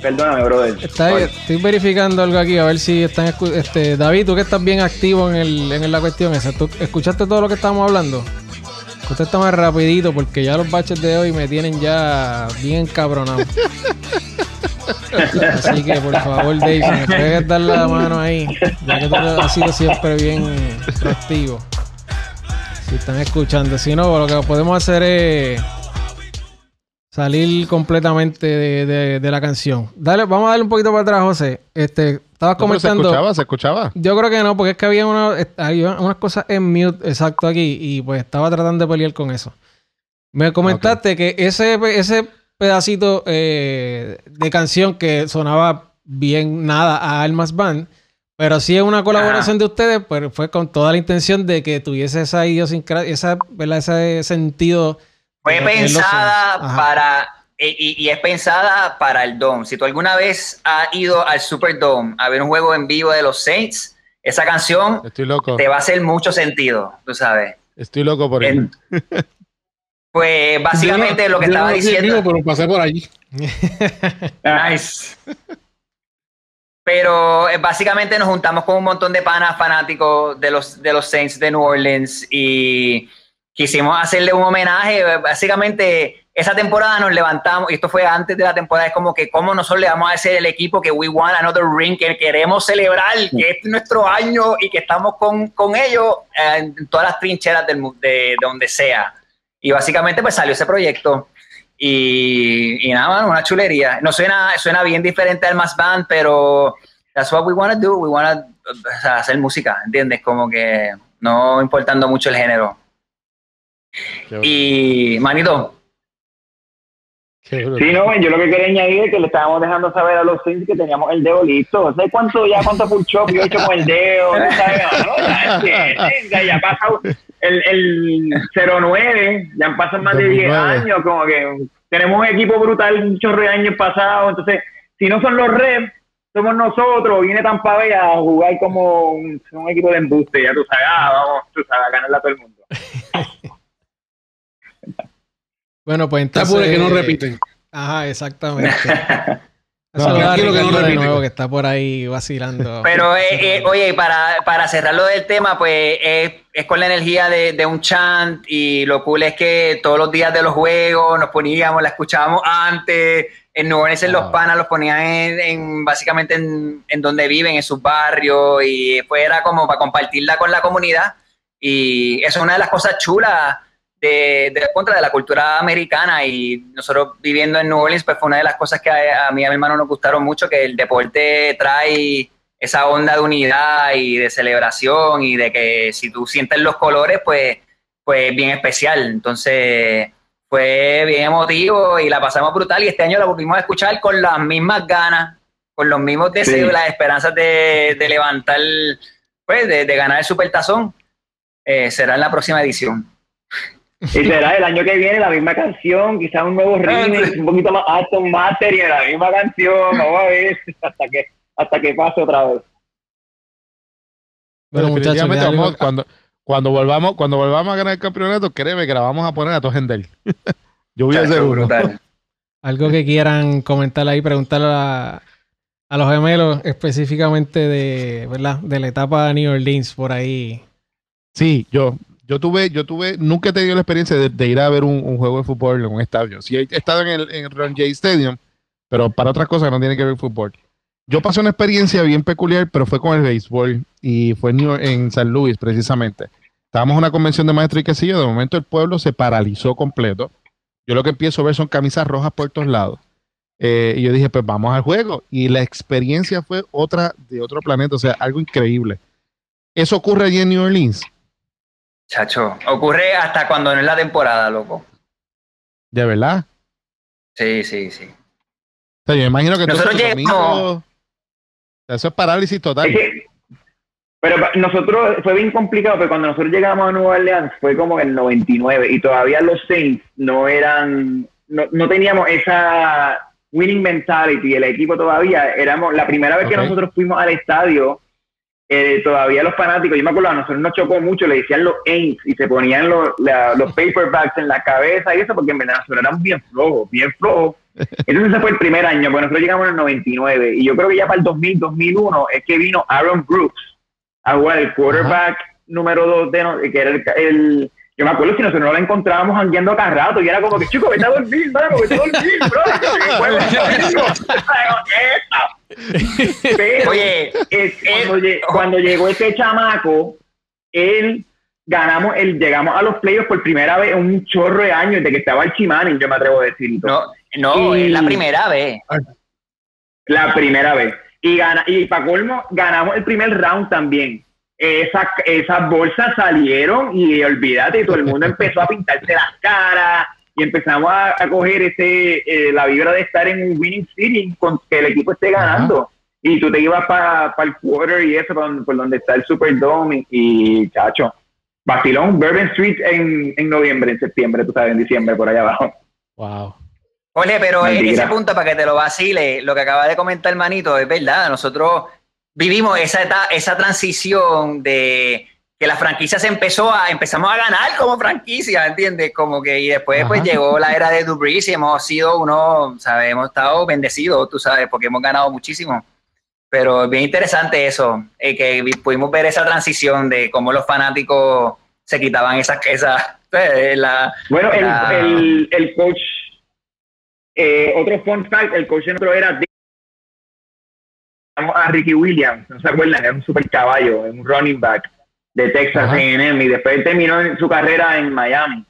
Perdóname, brother. estoy verificando algo aquí, a ver si están este David, tú que estás bien activo en, el, en la cuestión esa. ¿Tú escuchaste todo lo que estábamos hablando? Está más rapidito porque ya los baches de hoy me tienen ya bien cabronado. Así que por favor, Dave, me puedes dar la mano ahí, ya que tú has sido siempre bien proactivo. Si están escuchando, si no, lo que podemos hacer es salir completamente de, la canción. Dale, vamos a darle un poquito para atrás, José. Este, estabas comentando. ¿Se escuchaba? ¿Se escuchaba? Yo creo que no, porque es que había, una, unas cosas en mute exacto aquí y pues estaba tratando de pelear con eso. Me comentaste que ese, ese pedacito eh, de canción que sonaba bien nada a Almas Band, pero sí es una colaboración de ustedes, pero fue con toda la intención de que tuviese esa idiosincrasia, esa, ese sentido. Fue pensada para y, es pensada para el Dome. Si tú alguna vez has ido al Superdome a ver un juego en vivo de los Saints, esa canción te va a hacer mucho sentido, tú sabes. Estoy loco por él. Pues básicamente lo que estaba diciendo. pero pasé por allí. nice. Pero eh, básicamente nos juntamos con un montón de panas fanáticos de los, de los Saints de New Orleans y quisimos hacerle un homenaje. Básicamente esa temporada nos levantamos, y esto fue antes de la temporada, es como que cómo nosotros le vamos a decir el equipo que we want another ring, que queremos celebrar, que este es nuestro año y que estamos con, con ellos en todas las trincheras del, de, de, donde sea. Y básicamente pues salió ese proyecto y, nada, una chulería. No suena, suena bien diferente al Mass Band, pero that's what we want to do, we want to hacer música, ¿entiendes? Como que no importando mucho el género. Y, manito, Sí, no, yo lo que quería añadir es que le estábamos dejando saber a los Saints que teníamos el dedo listo. ¿Sabes cuánto ya cuánto full yo he hecho con el dedo? ¿sabes? ¿no? Ya, ha pasado el, el 09, ya han pasado más de 10 años, como que tenemos un equipo brutal muchos años pasados, entonces, si no son los reps, somos nosotros, viene Tampa Bay a jugar como un, equipo de embuste, ya tú sabes, ah, vamos, tú sabes, a ganarle a todo el mundo. Bueno, pues entonces. Está que no repiten. Ajá, exactamente. no, que no de nuevo que está por ahí vacilando. Pero, eh, eh, oye, para, para cerrarlo del tema, pues es con la energía de, de, un chant y lo cool es que todos los días de los juegos nos poníamos, la escuchábamos antes. En Nueva Orleans los ah. panas los ponían en, básicamente en, en, donde viven, en sus barrios y pues era como para compartirla con la comunidad. Y eso es una de las cosas chulas de, de, contra de la cultura americana y nosotros viviendo en New Orleans, pues fue una de las cosas que a, mí y a mi hermano nos gustaron mucho, que el deporte trae esa onda de unidad y de celebración y de que si tú sientes los colores, pues, pues bien especial. Entonces fue bien emotivo y la pasamos brutal y este año la volvimos a escuchar con las mismas ganas, con los mismos deseos las esperanzas de, de levantar, pues de, de, ganar el supertazón. Eh, será en la próxima edición. Y será el año que viene la misma canción, quizás un nuevo remix, un poquito más alto, Master y la misma canción, vamos a ver hasta que, hasta que pase otra vez. Bueno, muchachos, cuando, cuando volvamos, cuando volvamos a ganar el campeonato, créeme que la vamos a poner a Tojendel. Yo voy a seguro. Algo que quieran comentar ahí, preguntarle a, a los gemelos específicamente de, ¿verdad? de la etapa de New Orleans por ahí. Sí, yo, yo tuve, yo tuve, nunca he tenido la experiencia de, ir a ver un, juego de fútbol en un estadio. Sí he estado en el en Ron J Stadium, pero para otras cosas no tiene que ver fútbol. Yo pasé una experiencia bien peculiar, pero fue con el béisbol y fue en, en San Luis precisamente. Estábamos en una convención de maestro y qué de momento el pueblo se paralizó completo. Yo lo que empiezo a ver son camisas rojas por todos lados. Eh, y yo dije, pues vamos al juego. Y la experiencia fue otra de otro planeta, o sea, algo increíble. Eso ocurre allí en New Orleans. Chacho, ocurre hasta cuando no es la temporada, loco. ¿De verdad? Sí, sí, sí. O sea, yo imagino que nosotros llegamos. Eso es parálisis total. pero nosotros fue bien complicado, porque cuando nosotros llegamos a Nueva Orleans fue como en el 99 y todavía los Saints no eran, no, no teníamos esa winning mentality, el equipo todavía, éramos, la primera vez que nosotros fuimos al estadio, eh, todavía los fanáticos, yo me acuerdo, a nosotros nos chocó mucho, le decían los Aints y se ponían los, los paperbacks en la cabeza y eso, porque en verdad nosotros éramos bien flojos, bien flojos. Entonces ese fue el primer año, porque nosotros llegamos en el 99 y yo creo que ya para el 2000, 2001 es que vino Aaron Brooks a jugar el quarterback número 2 de que era el, Yo me acuerdo si nosotros no la encontrábamos andando acá rato y era como que, chico, vete a dormir, mano, vete a dormir, bro. Pero, Oye, cuando, llegó ese chamaco, él ganamos, el, llegamos a los playoffs por primera vez en un chorro de años de que estaba el Chimani, yo me atrevo a decir. No, no, es la primera vez. La primera vez. Y, gana, y para colmo, ganamos el primer round también. Esa, esas bolsas salieron y olvídate, todo el mundo empezó a pintarse las caras y empezamos a, coger ese eh, la vibra de estar en un winning city con que el equipo esté ganando. Y tú te ibas para el quarter y eso, por, donde está el Superdome y, y chacho. Basilón, Bourbon Street en, en noviembre, en septiembre, tú sabes, en diciembre, por allá abajo. Wow. Oye, pero en ese punto, para que te lo vacile, lo que acaba de comentar Manito es verdad. Nosotros vivimos esa, esa transición de que la franquicia se empezó a, empezamos a ganar como franquicia, ¿entiendes? Como que, y después pues llegó la era de Dubris y hemos sido uno, ¿sabes? Hemos estado bendecidos, tú sabes, porque hemos ganado muchísimo. Pero es bien interesante eso, eh, que pudimos ver esa transición de cómo los fanáticos se quitaban esas, esas pues, la, bueno, el, el coach eh, otro fun fact, el coach nuestro era a Ricky Williams, ¿no se acuerdan? Era un super caballo, un running back de Texas A&M y después terminó su carrera en Miami.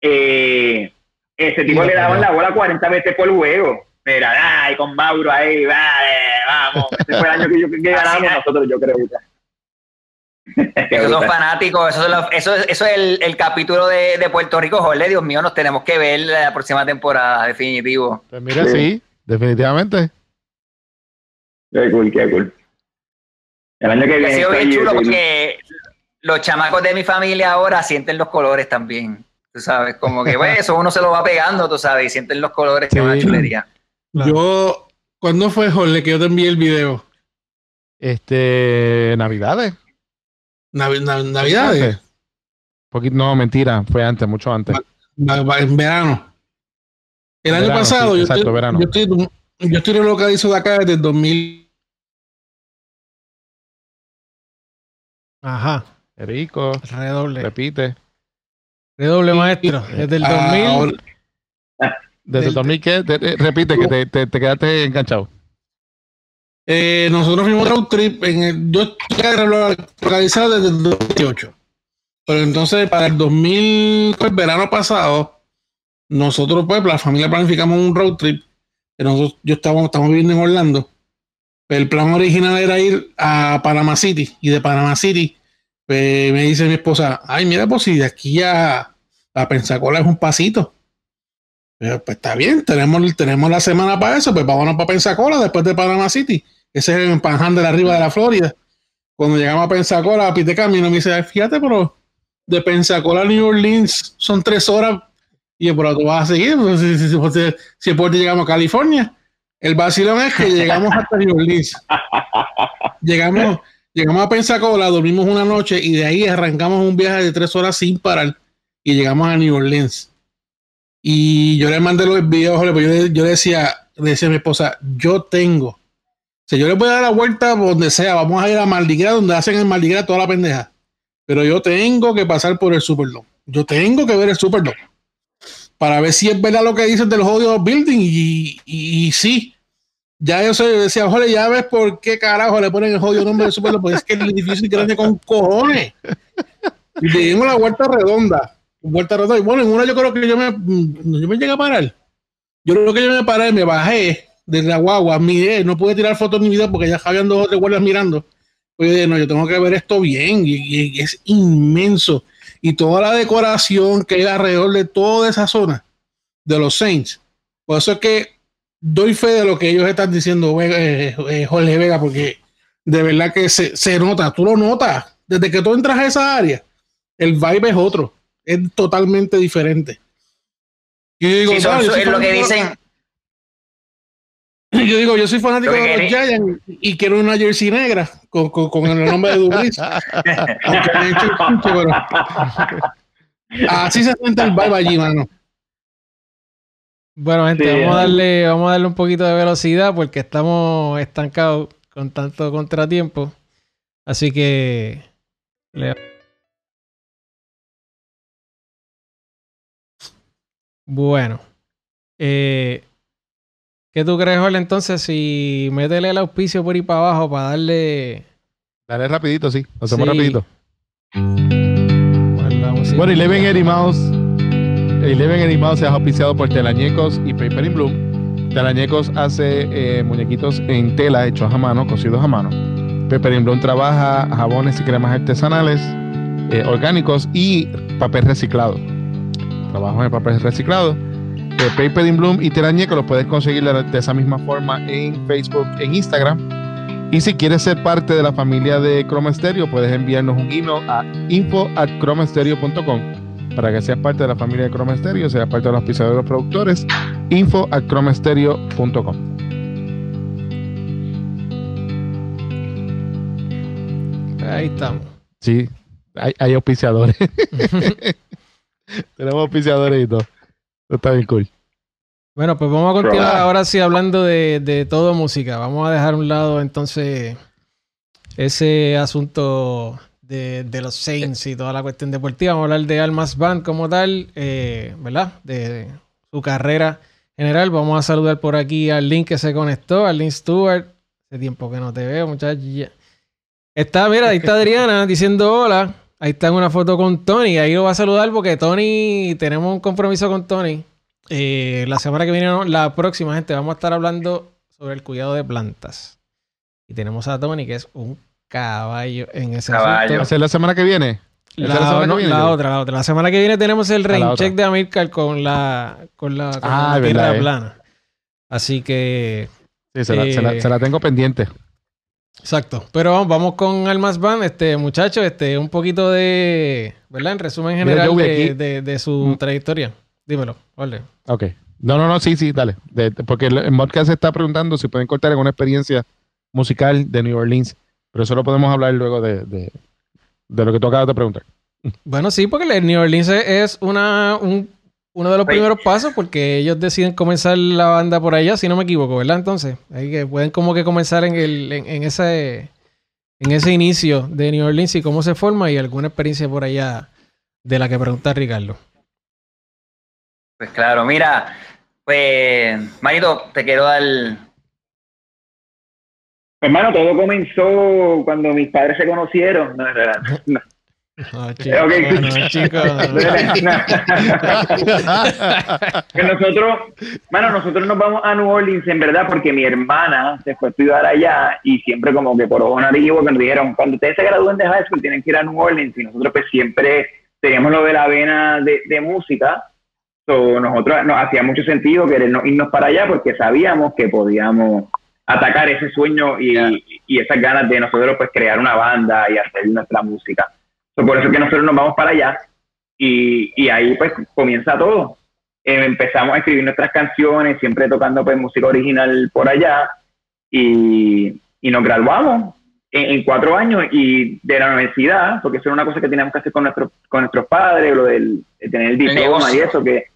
Eh, ese tipo le daban la bola 40 veces por juego. Mira, ay, con Mauro ahí, vale, vamos. Ese fue el año que, yo, que ganamos nosotros, yo creo. Esos son fanáticos, eso, eso, eso es el, el capítulo de, de, Puerto Rico, Jorge, Dios mío, nos tenemos que ver la próxima temporada, definitivo. Pues mira, sí, definitivamente. Qué cool, qué cool. El año que viene. Ha sido bien chulo porque los chamacos de mi familia ahora sienten los colores también. Tú sabes, como que pues, eso uno se lo va pegando, tú sabes, y sienten los colores, que es una chulería. Yo, ¿cuándo fue, Jorge, que yo te envié el video? Este, Navidades. Navidades. no, mentira, fue antes, mucho antes. en verano. El año pasado, yo, estoy, verano. yo, estoy, yo estoy relocalizo de acá desde el 2000. Ajá. Rico. Redoble. Repite. Redoble, maestro. Desde el 2000. ¿Desde el 2000 qué? repite, que te, te, te quedaste enganchado. Eh, nosotros fuimos road trip en el, yo estoy localizado desde el 2018. Pero entonces para el 2000, pues verano pasado, nosotros pues la familia planificamos un road trip. Nosotros, yo estábamos, estamos viviendo en Orlando. El plan original era ir a Panama City y de Panama City pues, me dice mi esposa, ay mira pues si de aquí a, a Pensacola es un pasito. Pues, pues está bien, tenemos, tenemos la semana para eso, pues vámonos para Pensacola después de Panama City. Ese es el Panhandle de arriba de la Florida. Cuando llegamos a Pensacola, a Pite Camino, me dice, fíjate, pero de Pensacola a New Orleans son tres horas. Y yo, pero tú vas a seguir, pues, si, si, si, después llegamos a California. El vacilón es que llegamos hasta New Orleans. llegamos, llegamos a Pensacola, dormimos una noche y de ahí arrancamos un viaje de tres horas sin parar y llegamos a New Orleans. Y yo le mandé los videos, pues yo, yo decía, le decía a mi esposa, yo tengo si yo le voy a dar la vuelta donde sea, vamos a ir a Mardi donde hacen el Mardi toda la pendeja. Pero yo tengo que pasar por el Superdome. Yo tengo que ver el Superdome. Para ver si es verdad lo que dicen del jodido building. Y, y, sí. Ya yo sé, decía, joder, ya ves por qué carajo le ponen el jodido nombre del Superdome. Porque es que el edificio es grande con cojones. Y le dimos la vuelta redonda. Vuelta redonda. Y bueno, en una yo creo que yo me, yo me llegué a parar. Yo creo que yo me paré, me bajé de la guagua, miré, no pude tirar fotos ni video porque ya habían dos de guardias mirando. Pues no, yo tengo que ver esto bien y, es inmenso. Y toda la decoración que hay alrededor de toda esa zona de los Saints. Por eso es que doy fe de lo que ellos están diciendo, eh, eh, Jorge Vega, porque de verdad que se, se, nota, tú lo notas. Desde que tú entras a esa área, el vibe es otro, es totalmente diferente. Y digo, es lo que dicen, yo digo, yo soy fanático de los Giants y quiero una jersey negra con, con, el nombre de Dubris. pero así se siente el vibe allí, mano. Bueno, gente, vamos, a darle, vamos a darle un poquito de velocidad porque estamos estancados con tanto contratiempo. Así que Bueno. Eh, ¿Qué tú crees, Jorge, entonces? Si métele el auspicio por ahí para abajo para darle... Dale rapidito, sí. Lo hacemos rapidito. Bueno, Eleven Eddie Mouse. Eleven Eddie Mouse es auspiciado por Telañecos y Paper in Bloom. Telañecos hace eh, muñequitos en tela hechos a mano, cosidos a mano. Paper in Bloom trabaja jabones y cremas artesanales, eh, orgánicos y papel reciclado. Trabajo en el papel reciclado. Eh, Paper in Bloom y Telañecos los puedes conseguir de esa misma forma en Facebook, en Instagram y si quieres ser parte de la familia de Chroma Stereo, puedes enviarnos un email a info at para que seas parte de la familia de Chroma Stereo, seas parte de los episodios de los productores, info at Ahí estamos. Sí, hay, hay auspiciadores. Tenemos auspiciadores y todo. Está bien cool. Bueno, pues vamos a continuar ahora sí hablando de, de todo música. Vamos a dejar a un lado entonces ese asunto de, de, los Saints y toda la cuestión deportiva. Vamos a hablar de Almas Band como tal, eh, ¿verdad? De su carrera general. Vamos a saludar por aquí al Link que se conectó, al Link Stewart. Hace tiempo que no te veo, muchachos. Está, mira, ahí está Adriana diciendo hola. Ahí está en una foto con Tony. Ahí lo va a saludar porque Tony, tenemos un compromiso con Tony. Eh, la semana que viene, la próxima, gente, vamos a estar hablando sobre el cuidado de plantas. Y tenemos a Tony, que es un caballo en ese caballo. ¿Va la semana que viene? La, otra, la otra. La semana que viene tenemos el rain check de Amircar con la, con la, ah, tierra eh. plana. Así que. Sí, se, la, se, la, tengo pendiente. Exacto. Pero vamos, con Almas Band, este muchacho, este, un poquito de. ¿Verdad? En resumen general de, de, su mm. trayectoria. Dímelo, vale. Ok. No, no, no, sí, sí, dale. porque el, podcast se está preguntando si pueden cortar alguna experiencia musical de New Orleans, pero eso lo podemos hablar luego de, de, lo que tú acabas de preguntar. Bueno, sí, porque el New Orleans es una, uno de los primeros pasos porque ellos deciden comenzar la banda por allá, si no me equivoco, ¿verdad? Entonces, ahí que pueden como que comenzar en, el, en, ese, en ese inicio de New Orleans y cómo se forma y alguna experiencia por allá de la que pregunta Ricardo. Pues claro, mira, pues, Marito, te quiero dar. Hermano, todo comenzó cuando mis padres se conocieron. No, no. No, chico, nosotros, bueno, nosotros nos vamos a New Orleans en verdad porque mi hermana se fue a estudiar allá y siempre como que por ojo nariz que nos dijeron, cuando ustedes se gradúen de high school tienen que ir a New Orleans y nosotros pues siempre teníamos lo de la vena de, de música. Nosotros nos hacía mucho sentido querernos irnos para allá porque sabíamos que podíamos atacar ese sueño y, y, esas ganas de nosotros pues crear una banda y hacer nuestra música. Por eso que nosotros nos vamos para allá y, y ahí pues comienza todo. Eh, empezamos a escribir nuestras canciones, siempre tocando pues música original por allá y, y nos graduamos en, cuatro años y de la universidad, porque eso era una cosa que teníamos que hacer con, nuestro, con nuestros padres, lo del de tener el diploma y eso, que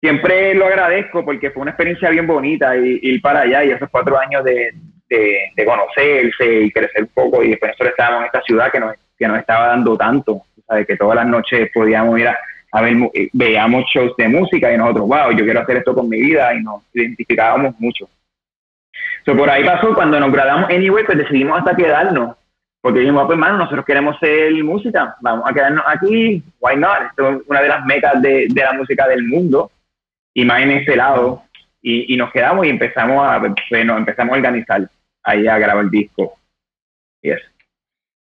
siempre lo agradezco porque fue una experiencia bien bonita ir, para allá y esos cuatro años de, de, conocerse y crecer un poco y después nosotros estábamos en esta ciudad que nos, que nos estaba dando tanto, ¿sabes? que todas las noches podíamos ir a, ver, eh, veíamos shows de música y nosotros, wow, yo quiero hacer esto con mi vida y nos identificábamos mucho. So, por ahí pasó, cuando nos graduamos anyway, pues decidimos hasta quedarnos porque dijimos, pues hermano, nosotros queremos ser música, vamos a quedarnos aquí, why not? Esto es una de las mecas de, de la música del mundo y más en ese lado. Y, y nos quedamos y empezamos a, bueno, empezamos a organizar ahí a grabar el disco. Yes.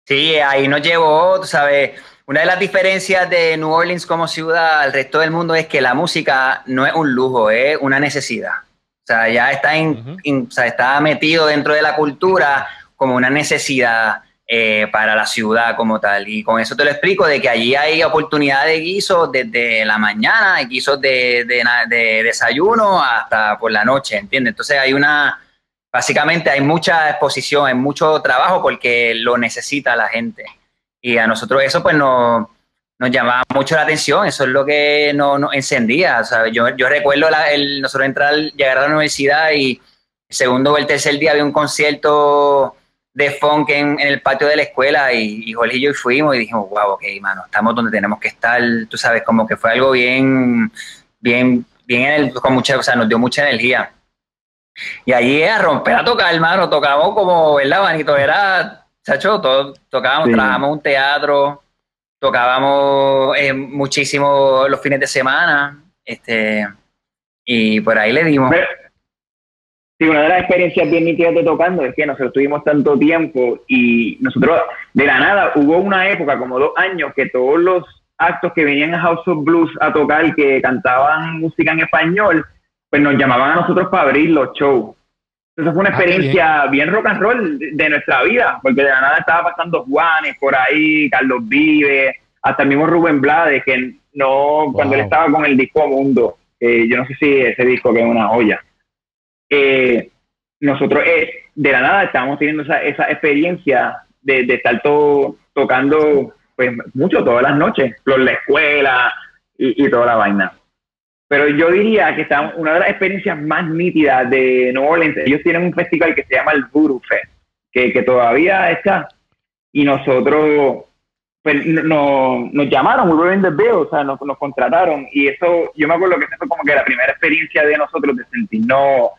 Sí, ahí nos llevó, tú sabes, una de las diferencias de New Orleans como ciudad al resto del mundo es que la música no es un lujo, es una necesidad. O sea, ya está, o sea, está metido dentro de la cultura como una necesidad eh, para la ciudad como tal. Y con eso te lo explico, de que allí hay oportunidad de guisos desde la mañana, guisos de, de, desayuno hasta por la noche, ¿entiendes? Entonces hay una, básicamente hay mucha exposición, hay mucho trabajo porque lo necesita la gente. Y a nosotros eso pues nos, llamaba mucho la atención, eso es lo que nos, nos encendía. Yo, recuerdo el, nosotros entrar, llegar a la universidad y el segundo o el tercer día había un concierto de funk en, el patio de la escuela y, y Jorge y yo fuimos y dijimos, wow, ok, mano, estamos donde tenemos que estar, tú sabes, como que fue algo bien, bien, bien con mucha, o sea, nos dio mucha energía. Y allí a romper a tocar, hermano, tocamos como, ¿verdad, Manito? Era, chacho, todo, tocábamos, trabajamos un teatro, tocábamos eh, muchísimo los fines de semana, este, y por ahí le dimos. Sí, una de las experiencias bien nítidas de tocando es que nosotros tuvimos tanto tiempo y nosotros, de la nada, hubo una época, como dos años, que todos los actos que venían a House of Blues a tocar que cantaban música en español, pues nos llamaban a nosotros para abrir los shows. Entonces fue una ah, experiencia bien. rock and roll de, nuestra vida, porque de la nada estaba pasando Juanes por ahí, Carlos Vive, hasta el mismo Rubén Blades, que no, cuando él estaba con el disco Mundo, yo no sé si ese disco que es una olla eh, nosotros eh, de la nada estábamos teniendo esa, esa experiencia de, de estar todo, tocando pues mucho todas las noches, por la escuela y, toda la vaina. Pero yo diría que está una de las experiencias más nítidas de New Orleans, ellos tienen un festival que se llama el Voodoo Fest, que, que todavía está, y nosotros pues, no, nos llamaron, we were the o sea, nos, nos, contrataron, y eso, yo me acuerdo que esa fue como que la primera experiencia de nosotros de sentirnos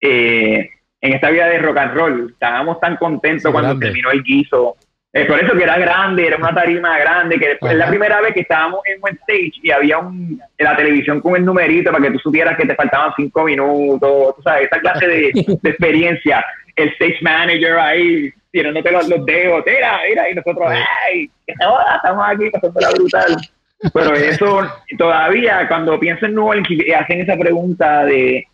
eh, en esta vida de rock and roll. Estábamos tan contentos cuando terminó el guiso. Eh, por eso que era grande, era una tarima grande, que es la primera vez que estábamos en un stage y había un, en la televisión con el numerito para que tú supieras que te faltaban cinco minutos, tú sabes, esa clase de, experiencia. El stage manager ahí tirándote los, los dedos, mira, mira, y nosotros, ¡ay! Estamos aquí la brutal. Pero eso todavía, cuando pienso en Nueva y hacen esa pregunta de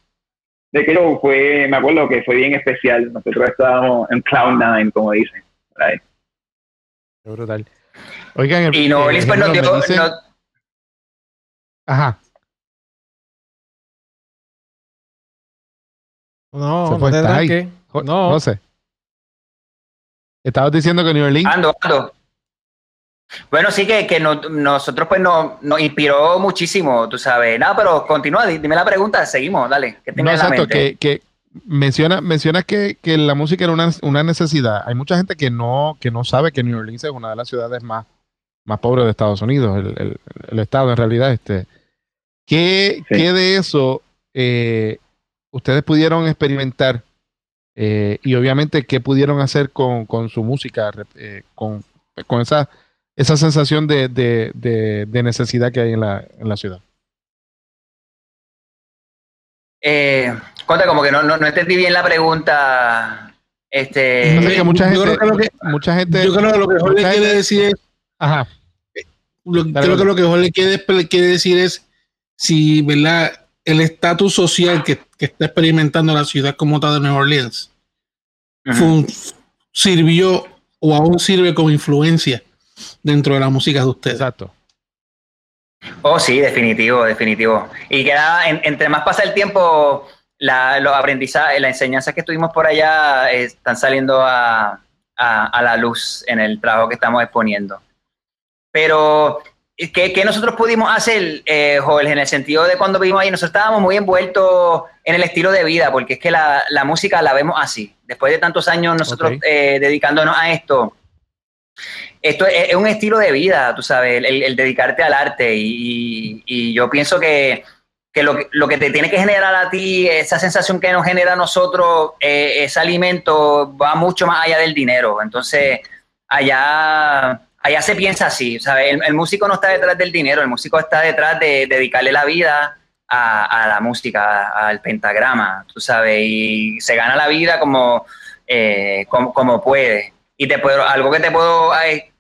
de que fue, me acuerdo que fue bien especial. Nosotros estábamos en Cloud9, como dicen. Right. Brutal. Oigan, el, y no, eh, pues no, no, Ajá. No, no te No. no sé. Estabas diciendo que New Orleans. Ando, ando. Bueno, sí que, que nosotros pues nos, nos, inspiró muchísimo, tú sabes. No, pero continúa, dime la pregunta, seguimos, dale. ¿qué no, exacto, que, que menciona, mencionas que, que, la música era una, una, necesidad. Hay mucha gente que no, que no sabe que New Orleans es una de las ciudades más, más pobres de Estados Unidos, el, el, estado en realidad. Este. ¿Qué, ¿qué de eso eh, ustedes pudieron experimentar? Eh, y obviamente, ¿qué pudieron hacer con, con su música, eh, con, con esa esa sensación de, de, necesidad que hay en la, en la ciudad. Eh, como que no, no, entendí bien la pregunta. Este, mucha gente, yo creo que, mucha gente, yo creo que lo que Jorge quiere decir es, ajá. creo que lo que Jorge quiere, quiere decir es si, ¿verdad? El estatus social que, que, está experimentando la ciudad como tal de Nueva Orleans sirvió o aún sirve como influencia dentro de la música de ustedes. Exacto. Oh, sí, definitivo, definitivo. Y queda, entre más pasa el tiempo, la, los aprendizajes, las enseñanzas que estuvimos por allá eh, están saliendo a, la luz en el trabajo que estamos exponiendo. Pero, ¿qué, nosotros pudimos hacer, eh, Jorge, en el sentido de cuando vivimos ahí? Nosotros estábamos muy envueltos en el estilo de vida, porque es que la, música la vemos así. Después de tantos años nosotros eh, dedicándonos a esto, esto es, un estilo de vida, tú sabes, el, dedicarte al arte y, yo pienso que, lo, que te tiene que generar a ti, esa sensación que nos genera a nosotros, eh, ese alimento va mucho más allá del dinero. Entonces, allá, allá se piensa así, ¿sabes? El, músico no está detrás del dinero, el músico está detrás de, dedicarle la vida a, la música, al pentagrama, tú sabes, y se gana la vida como, eh, como, como puede. Y te puedo, algo que te puedo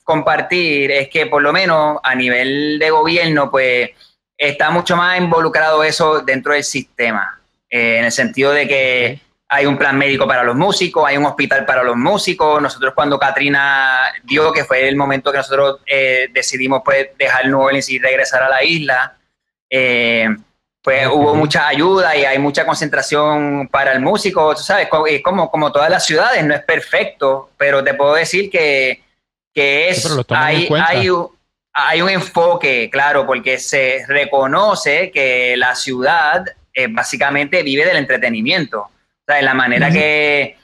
compartir es que por lo menos a nivel de gobierno, pues está mucho más involucrado eso dentro del sistema, eh, en el sentido de que hay un plan médico para los músicos, hay un hospital para los músicos. Nosotros cuando Katrina dio que fue el momento que nosotros eh, decidimos pues dejar New Orleans y regresar a la isla, eh, pues hubo mucha ayuda y hay mucha concentración para el músico, tú sabes, como, como todas las ciudades, no es perfecto, pero te puedo decir que, que es, hay, hay, hay, un enfoque, claro, porque se reconoce que la ciudad eh, básicamente vive del entretenimiento, o sea, en la manera que,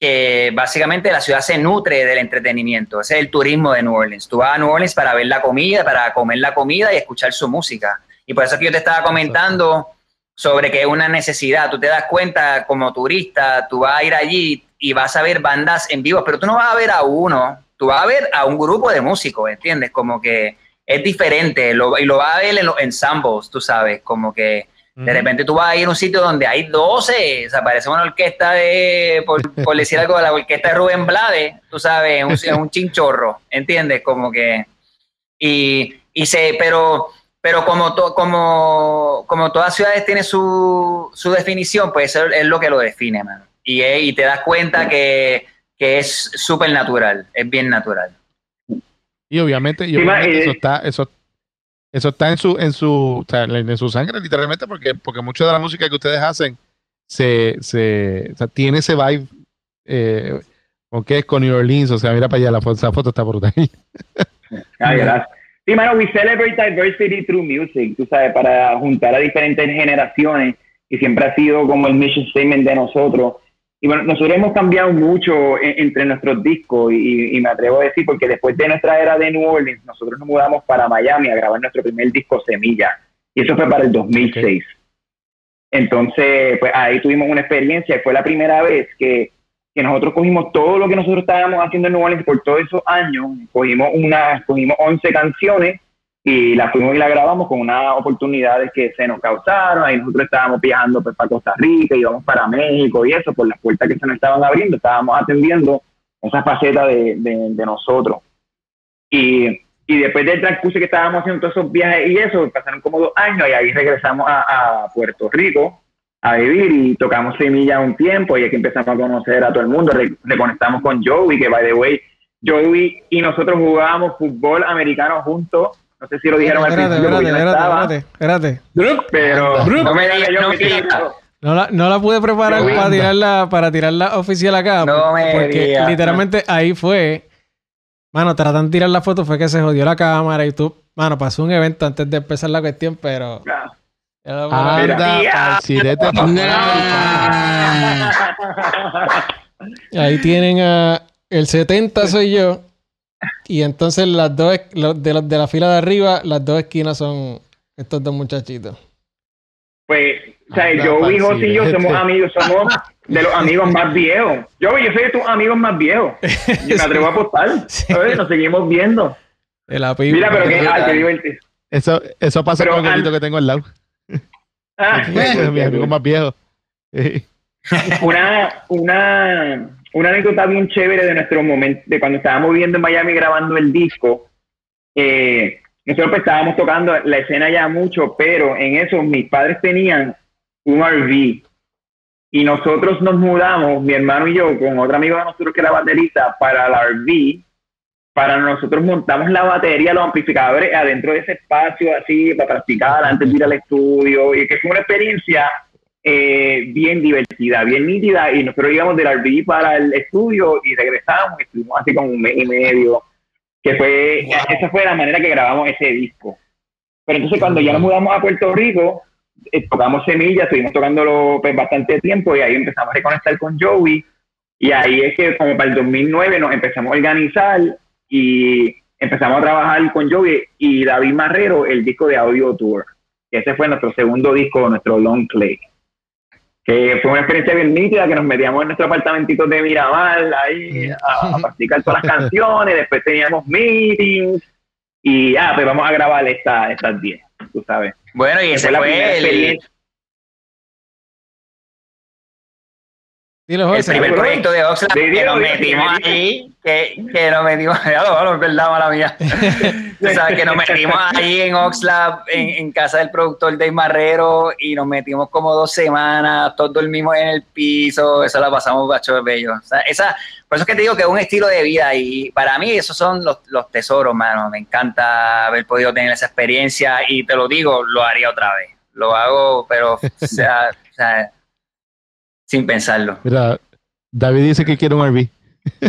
que básicamente la ciudad se nutre del entretenimiento, ese es el turismo de New Orleans, tú vas a New Orleans para ver la comida, para comer la comida y escuchar su música Y por eso es que yo te estaba comentando sobre que es una necesidad. Tú te das cuenta como turista, tú vas a ir allí y vas a ver bandas en vivo, pero tú no vas a ver a uno, tú vas a ver a un grupo de músicos, ¿entiendes? Como que es diferente y lo vas a ver en los ensambles, tú sabes, como que de repente tú vas a ir a un sitio donde hay 12, o sea, parece una orquesta de, por, decir algo, la orquesta de Rubén Blades, tú sabes, un, un chinchorro, ¿entiendes? Como que, y, y se, pero, pero como, como, como todas ciudades tienen su, su definición, pues eso es lo que lo define, mano. Y, y te das cuenta que, que es súper natural, es bien natural. Y obviamente, y obviamente eso está, eso eso está en su, en su, en su sangre, literalmente, porque, porque mucha de la música que ustedes hacen se, se tiene ese vibe eh, con que es con New Orleans, o sea, mira para allá, la foto, esa foto está brutal. Ay, gracias. Sí, mano, we celebrate diversity through music, tú sabes, para juntar a diferentes generaciones, y siempre ha sido como el mission statement de nosotros. Y bueno, nosotros hemos cambiado mucho entre nuestros discos y, me atrevo a decir, porque después de nuestra era de New Orleans, nosotros nos mudamos para Miami a grabar nuestro primer disco Semilla. Y eso fue para el 2006. Entonces, pues ahí tuvimos una experiencia y fue la primera vez que, que, nosotros cogimos todo lo que nosotros estábamos haciendo en New Orleans por todos esos años, cogimos, una, cogimos 11 canciones y la fuimos y la grabamos con unas oportunidades que se nos causaron. Ahí nosotros estábamos viajando pues, para Costa Rica, íbamos para México y eso, por las puertas que se nos estaban abriendo, estábamos atendiendo esa faceta de, nosotros. Y, y, después del transcurso que estábamos haciendo todos esos viajes y eso, pasaron como dos años y ahí regresamos a Puerto Rico a vivir y tocamos Semilla un tiempo y aquí empezamos a conocer a todo el mundo, reconectamos con Joey, que by the way, Joey y nosotros jugábamos fútbol americano juntos no sé si lo dijeron al principio. Espérate, espérate, espérate, Pero no me no la, no la pude preparar para tirarla, para tirarla oficial acá. No me porque literalmente ahí fue. Mano, tratan de tirar la foto, fue que se jodió la cámara y tú. Mano, pasó un evento antes de empezar la cuestión, pero. Anda, Ahí tienen a. El 70 soy yo. Y entonces las dos, de, la, de la fila de arriba, las dos esquinas son estos dos muchachitos. Pues, o sea, yo y José y yo somos amigos, somos de los amigos más viejos. Yo, yo soy de tus amigos más viejos. Yo me atrevo a apostar. Nos seguimos viendo. Mira, pero que, ah, que divertido. Eso, eso pasa con el gatito que tengo al lado. Ah, es mi amigo más viejo. una, una, una anécdota bien chévere de nuestro momento, de cuando estábamos viviendo en Miami grabando el disco. Eh, nosotros pues, estábamos tocando la escena ya mucho, pero en eso mis padres tenían un RV y nosotros nos mudamos, mi hermano y yo, con otro amigo de nosotros que era baterista, para el RV. Para nosotros montamos la batería, los amplificadores adentro de ese espacio así para practicar antes de ir al estudio y que fue una experiencia eh, bien divertida, bien nítida, y nosotros íbamos del RV para el estudio y regresamos, estuvimos así como un mes y medio, que fue, esa fue la manera que grabamos ese disco. Pero entonces cuando ya nos mudamos a Puerto Rico, eh, tocamos Semillas, estuvimos tocándolo pues, bastante tiempo y ahí empezamos a reconectar con Joey, y ahí es que como para el 2009 nos empezamos a organizar y empezamos a trabajar con Joey y David Marrero el disco de Audio Tour. Ese fue nuestro segundo disco, nuestro Long Play que fue una experiencia bien nítida, que nos metíamos en nuestro apartamentito de Miramar ahí a, practicar todas las canciones, después teníamos meetings y ah, pues vamos a grabar esta, estas 10, tú sabes. Bueno, y ese fue, fue el, el primer proyecto de Oxlab que nos metimos ahí, que, que nos metimos, ya lo, es verdad, mala mía. o sea, que nos metimos ahí en Oxlab, en, en, casa del productor Dave Marrero, y nos metimos como dos semanas, todos dormimos en el piso, eso la pasamos bacho de bello. O sea, esa, por eso es que te digo que es un estilo de vida, y para mí esos son los, los tesoros, mano. Me encanta haber podido tener esa experiencia, y te lo digo, lo haría otra vez. Lo hago, pero, o sea, o sea sin pensarlo. Mira, David dice que quiere un RV.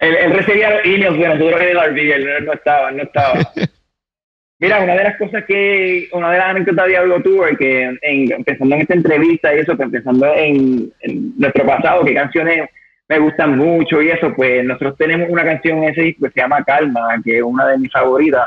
él, recibía los emails de nosotros en el RV, él no estaba, no estaba. Mira, una de las cosas que, una de las anécdotas de Diablo Tour, que en, empezando en esta entrevista y eso, empezando en, nuestro pasado, qué canciones me gustan mucho y eso, pues nosotros tenemos una canción en ese disco que se llama Calma, que es una de mis favoritas,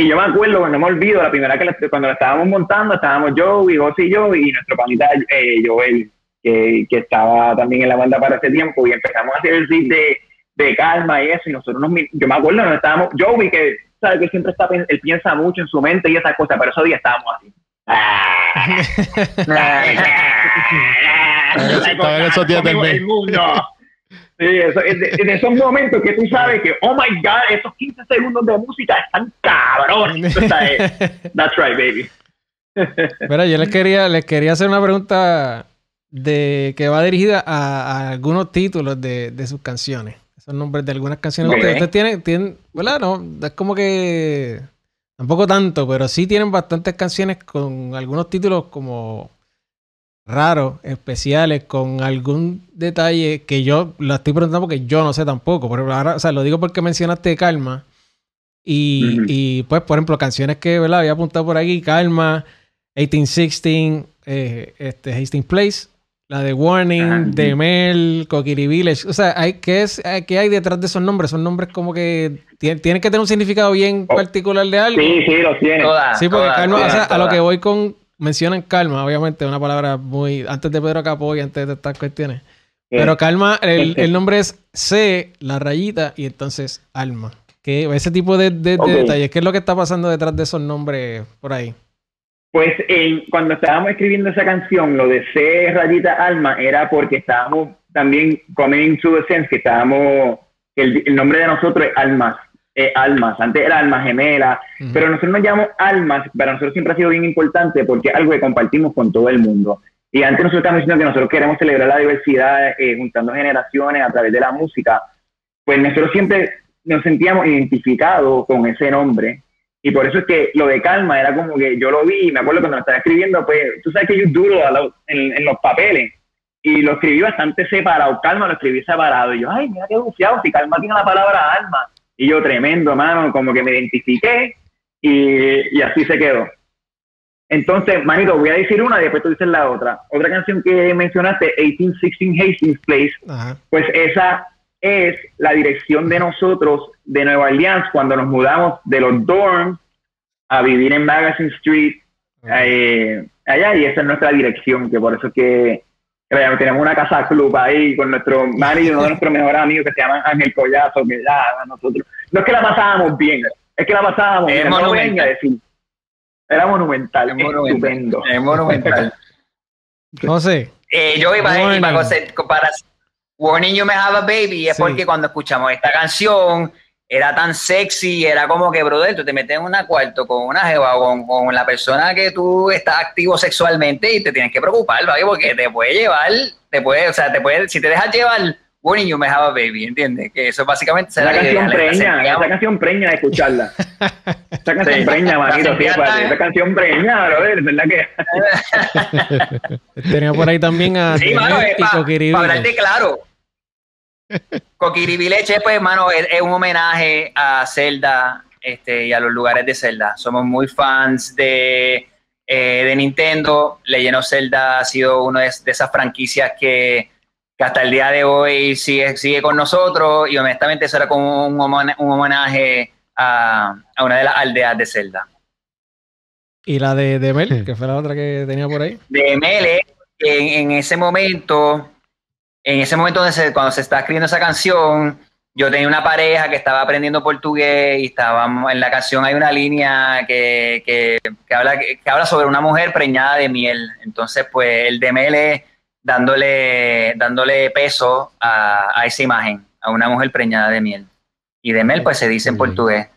Y yo me acuerdo, no me olvido, la primera que cuando la estábamos montando, estábamos Joey, José y yo, y nuestro panita eh, Joel, que, que, estaba también en la banda para ese tiempo, y empezamos a hacer el beat de, de calma y eso, y nosotros nos, yo me acuerdo, nos estábamos, Joey, que sabe que siempre está, él piensa mucho en su mente y esas cosas, pero esos días estábamos así. esos días del mundo. Sí, eso, en, esos momentos que tú sabes que, oh my God, esos 15 segundos de música están cabrones. That's right, baby. Mira, yo les quería, les quería hacer una pregunta de que va dirigida a, algunos títulos de, de, sus canciones. Esos nombres de algunas canciones. Ustedes, tienen, tienen, ¿verdad? No, es como que tampoco tanto, pero sí tienen bastantes canciones con algunos títulos como raros, especiales, con algún detalle que yo lo estoy preguntando porque yo no sé tampoco. Pero ahora, o sea, lo digo porque mencionaste Calma. Y, y pues, por ejemplo, canciones que ¿verdad? había apuntado por aquí, Calma, 1816, eh, este, Hastings Place, la de Warning, de Mel, Kokiri Village. O sea, hay, ¿qué, es, ¿qué hay detrás de esos nombres? Son nombres como que tienen, que tener un significado bien oh. particular de algo. Sí, sí, lo tiene. sí, porque Calma, o sea, a lo que voy con, mencionan calma, obviamente, una palabra muy. Antes de Pedro Capó y antes de estas cuestiones. Pero calma, el, nombre es C, la rayita, y entonces alma. Que ese tipo de, detalles, ¿qué es lo que está pasando detrás de esos nombres por ahí? Pues cuando estábamos escribiendo esa canción, lo de C, rayita, alma, era porque estábamos también coming to the sense, que estábamos, el, el nombre de nosotros es almas. Eh, almas. Antes era almas gemelas, pero nosotros nos llamamos almas. Para nosotros siempre ha sido bien importante porque es algo que compartimos con todo el mundo. Y antes nosotros estamos diciendo que nosotros queremos celebrar la diversidad eh, juntando generaciones a través de la música. Pues nosotros siempre nos sentíamos identificados con ese nombre. Y por eso es que lo de calma era como que yo lo vi, y me acuerdo cuando lo estaba escribiendo, pues tú sabes que yo duro en, en los papeles y lo escribí bastante separado. Calma lo escribí separado. Y yo, ay, mira qué bufiado, si calma tiene la palabra alma. Y yo, tremendo, mano, como que me identifiqué y, y así se quedó. Entonces, manito, voy a decir una y después tú dices la otra. Otra canción que mencionaste, 1816 Hastings Place, pues esa es la dirección de nosotros de Nueva Orleans cuando nos mudamos de los dorms a vivir en Magazine Street, eh, allá, y esa es nuestra dirección, que por eso es que tenemos una casa club ahí con nuestro y uno de nuestros mejores amigos que se llama Ángel Collazo, que ya nosotros, no es que la pasábamos bien, es que la pasábamos bien, no venga a decir. Era monumental, es estupendo. Es monumental. no sé. Eh, yo iba a ir para Warning You May Have a Baby, es porque cuando escuchamos esta canción, era tan sexy, era como que, brother, tú te metes en una cuarto con una jeva o con, la persona que tú estás activo sexualmente y te tienes que preocupar, ¿vale? Porque te puede llevar, te puede, o sea, te puede, si te dejas llevar, Warning You Me Have a Baby, ¿entiendes? Que eso básicamente será la canción preña, esa canción preña de escucharla. esa canción preña, manito, sí, esa canción preña, brother, ¿verdad que? Tenía por ahí también a sí, mano, para hablarte claro Coquiribileche, pues, hermano, es, es, un homenaje a Zelda este, y a los lugares de Zelda. Somos muy fans de, eh, de Nintendo. Legend of Zelda ha sido una de, esas franquicias que, hasta el día de hoy sigue, sigue con nosotros y honestamente eso era como un, homenaje a, una de las aldeas de Zelda. ¿Y la de, de Mel, que fue la otra que tenía por ahí? De Mel, eh, en, en ese momento en ese momento cuando se está escribiendo esa canción, yo tenía una pareja que estaba aprendiendo portugués y estábamos en la canción hay una línea que, que, habla, que, habla sobre una mujer preñada de miel. Entonces, pues el de Mele dándole, dándole peso a, esa imagen, a una mujer preñada de miel. Y de mel, pues se dice en portugués.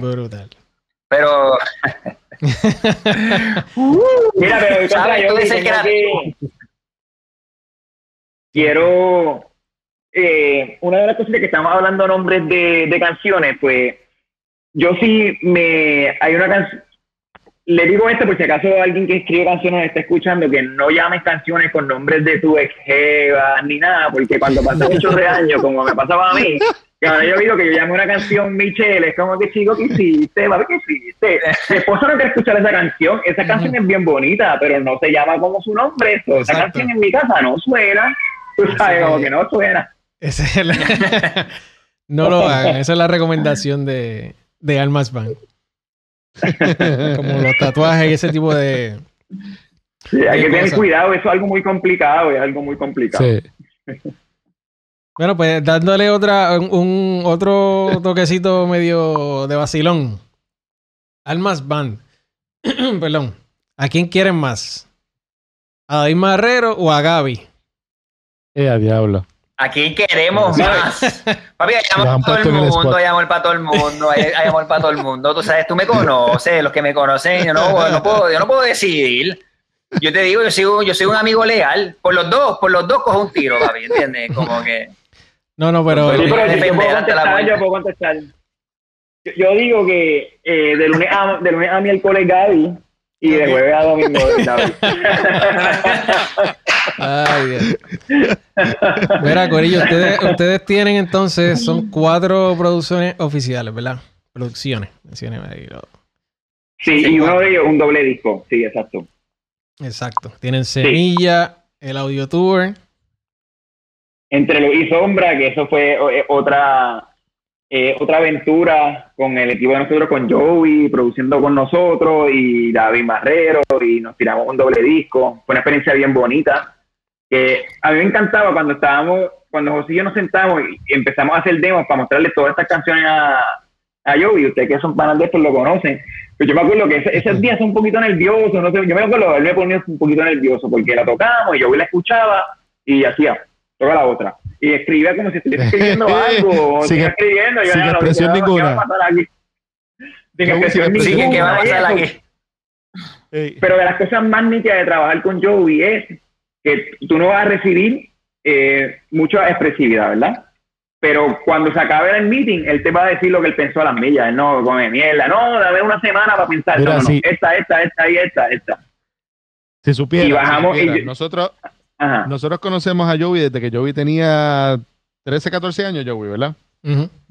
Brutal. Pero. Mira, pero ¿sabes? Tú dices que quiero, eh, una de las cosas que estamos hablando nombres de, de canciones, pues yo sí me, hay una canción, le digo esto por si acaso alguien que escribe canciones está escuchando, que no llames canciones con nombres de tu ex ni nada, porque cuando pasan muchos de años, como me pasaba a mí, que ahora yo oído que yo llamo una canción Michelle, es como que chico, que hiciste? ¿Vale que hiciste? Mi esposo no quiere escuchar esa canción, esa canción es bien bonita, pero no se llama como su nombre, esa canción en mi casa no suena, Tú sabes, como que no suena. no lo hagan. Esa es la recomendación de, de Almas Band. Como los tatuajes y ese tipo de. Sí, hay que tener cuidado, eso es algo muy complicado, es algo muy complicado. Sí. Bueno, pues dándole otra, un, otro toquecito medio de vacilón. Almas Band. Perdón. ¿A quién quieren más? ¿A David Marrero o a Gaby? Eh, a diablo. ¿A quién queremos más? Papi, hay amor para todo el mundo, hay amor para todo el mundo, hay, amor para todo el mundo. Tú sabes, tú me conoces, los que me conocen, yo no, no puedo, yo no puedo decidir. Yo te digo, yo soy, yo soy un amigo leal. Por los dos, por los dos cojo un tiro, papi, ¿entiendes? Como que... No, no, pero. yo, puedo contestar, yo digo que eh, de, lunes a, de lunes a miércoles Gaby y de jueves a domingo David. Ay. Mira, Corillo, ustedes, ustedes tienen entonces, son cuatro producciones oficiales, ¿verdad? Producciones. Sí, y uno de ellos un doble disco, sí, exacto. Exacto. Tienen Semilla, el Audio Tour entre luz y sombra, que eso fue eh, otra, eh, otra aventura con el equipo de nosotros, con Joey, produciendo con nosotros, y David Marrero, y nos tiramos un doble disco. Fue una experiencia bien bonita. Que a mí me encantaba cuando estábamos, cuando José y yo nos sentamos y empezamos a hacer demos para mostrarle todas estas canciones a, a Joey, ustedes que son panas de estos lo conocen. Pero yo me acuerdo que esos días son un poquito nerviosos, no sé, yo me acuerdo, él me ponía un poquito nervioso porque la tocamos y Joey la escuchaba y hacía toca la otra. Y escribe como si estuviera escribiendo algo. Sigue escribiendo. Yo, sin no, expresión no, ninguna. Sin expresión ninguna. ¿Qué va a pasar aquí? Pero de las cosas más nítidas de trabajar con Joey es que tú no vas a recibir eh, mucha expresividad, ¿verdad? Pero cuando se acabe el meeting, él te va a decir lo que él pensó a las millas. Él no come mierda. No, dame una semana para pensar. no, no, no, esta, esta, esta y esta, esta. Si supiera. Y bajamos. Si supiera. nosotros, nosotros conocemos a Joey desde que Joey tenía 13, 14 años, Joey, ¿verdad?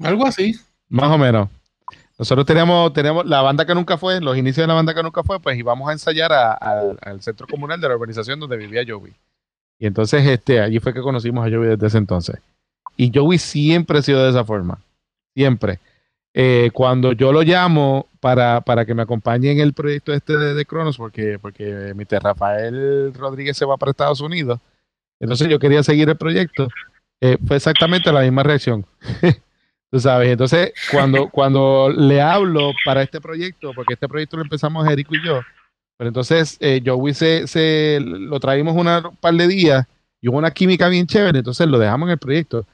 Algo así. Más o menos. Nosotros teníamos, teníamos la banda que nunca fue, los inicios de la banda que nunca fue, pues íbamos a ensayar al centro comunal de la urbanización donde vivía Joey. Y entonces este, allí fue que conocimos a Joey desde ese entonces. Y Joey siempre ha sido de esa forma. Siempre. Eh, cuando yo lo llamo para, para, que me acompañe en el proyecto este de, Cronos, porque, porque Mr. Rafael Rodríguez se va para Estados Unidos, entonces yo quería seguir el proyecto, eh, fue exactamente la misma reacción. Tú sabes, entonces cuando, cuando le hablo para este proyecto, porque este proyecto lo empezamos Erico y yo, pero entonces eh, Joey se, se, lo traímos un par de días y hubo una química bien chévere, entonces lo dejamos en el proyecto.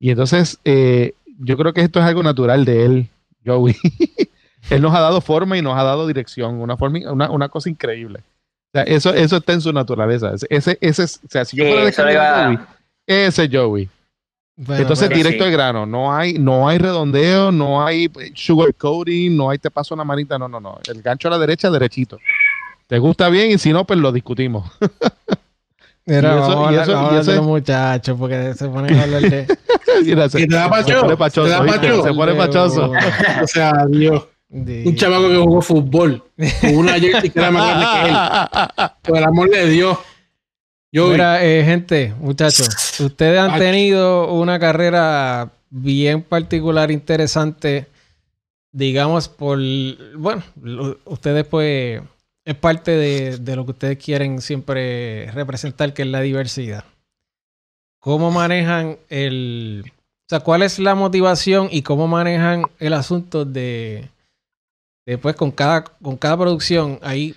Y entonces eh, yo creo que esto es algo natural de él, Joey. él nos ha dado forma y nos ha dado dirección, una, forma, una, una cosa increíble. O sea, eso, eso está en su naturaleza. Ese, ese, o sea, si yo fuera de Joey, ese Joey. Entonces, directo al grano. No hay, no hay redondeo, no hay sugar coating, no hay te paso una manita. No, no, no. El gancho a la derecha, derechito. Te gusta bien y si no, pues lo discutimos. Mira, y eso, vamos y eso, a, y eso, los muchachos porque se ponen a hablar de... Mira, se, y te da pacho, se pone pachoso. Te da pacho. Se pone pachoso. o sea, Dios. Un chamaco que jugó fútbol con una jersey que era más grande que él. Por el amor de Dios. Yo Mira, eh, gente, muchachos, ustedes han tenido una carrera bien particular, interesante, digamos, por, bueno, ustedes pues es parte de, lo que ustedes quieren siempre representar, que es la diversidad. ¿Cómo manejan el... O sea, cuál es la motivación y cómo manejan el asunto de... Después con cada, con cada producción, ahí,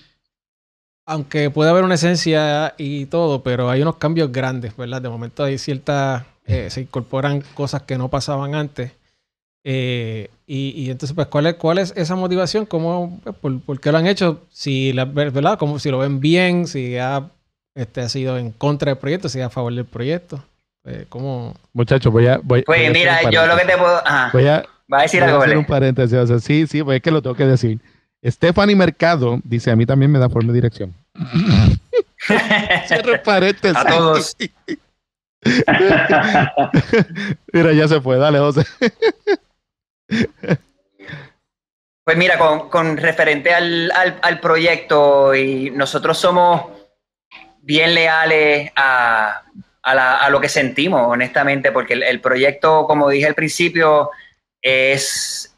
aunque puede haber una esencia y todo, pero hay unos cambios grandes, ¿verdad? De momento hay ciertas... Eh, se incorporan cosas que no pasaban antes. Eh, y, entonces, pues, ¿cuál es, cuál es esa motivación? ¿Cómo, pues, por, qué lo han hecho? Si, la, ¿verdad? Como si lo ven bien, si ha, este, ha sido en contra del proyecto, si ha a favor del proyecto. Eh, ¿Cómo? Muchachos, voy a. Voy, pues mira, yo lo que te puedo. Voy a, Va a decir algo. A hacer un paréntesis. O sea, sí, sí, pues es que lo tengo que decir. Stephanie Mercado dice: A mí también me da forma de dirección. Cierro paréntesis. A todos. Mira, ya se fue. Dale, José. Pues mira, con, referente al, proyecto, y nosotros somos bien leales a, lo que sentimos, honestamente, porque el, proyecto, como dije al principio, es,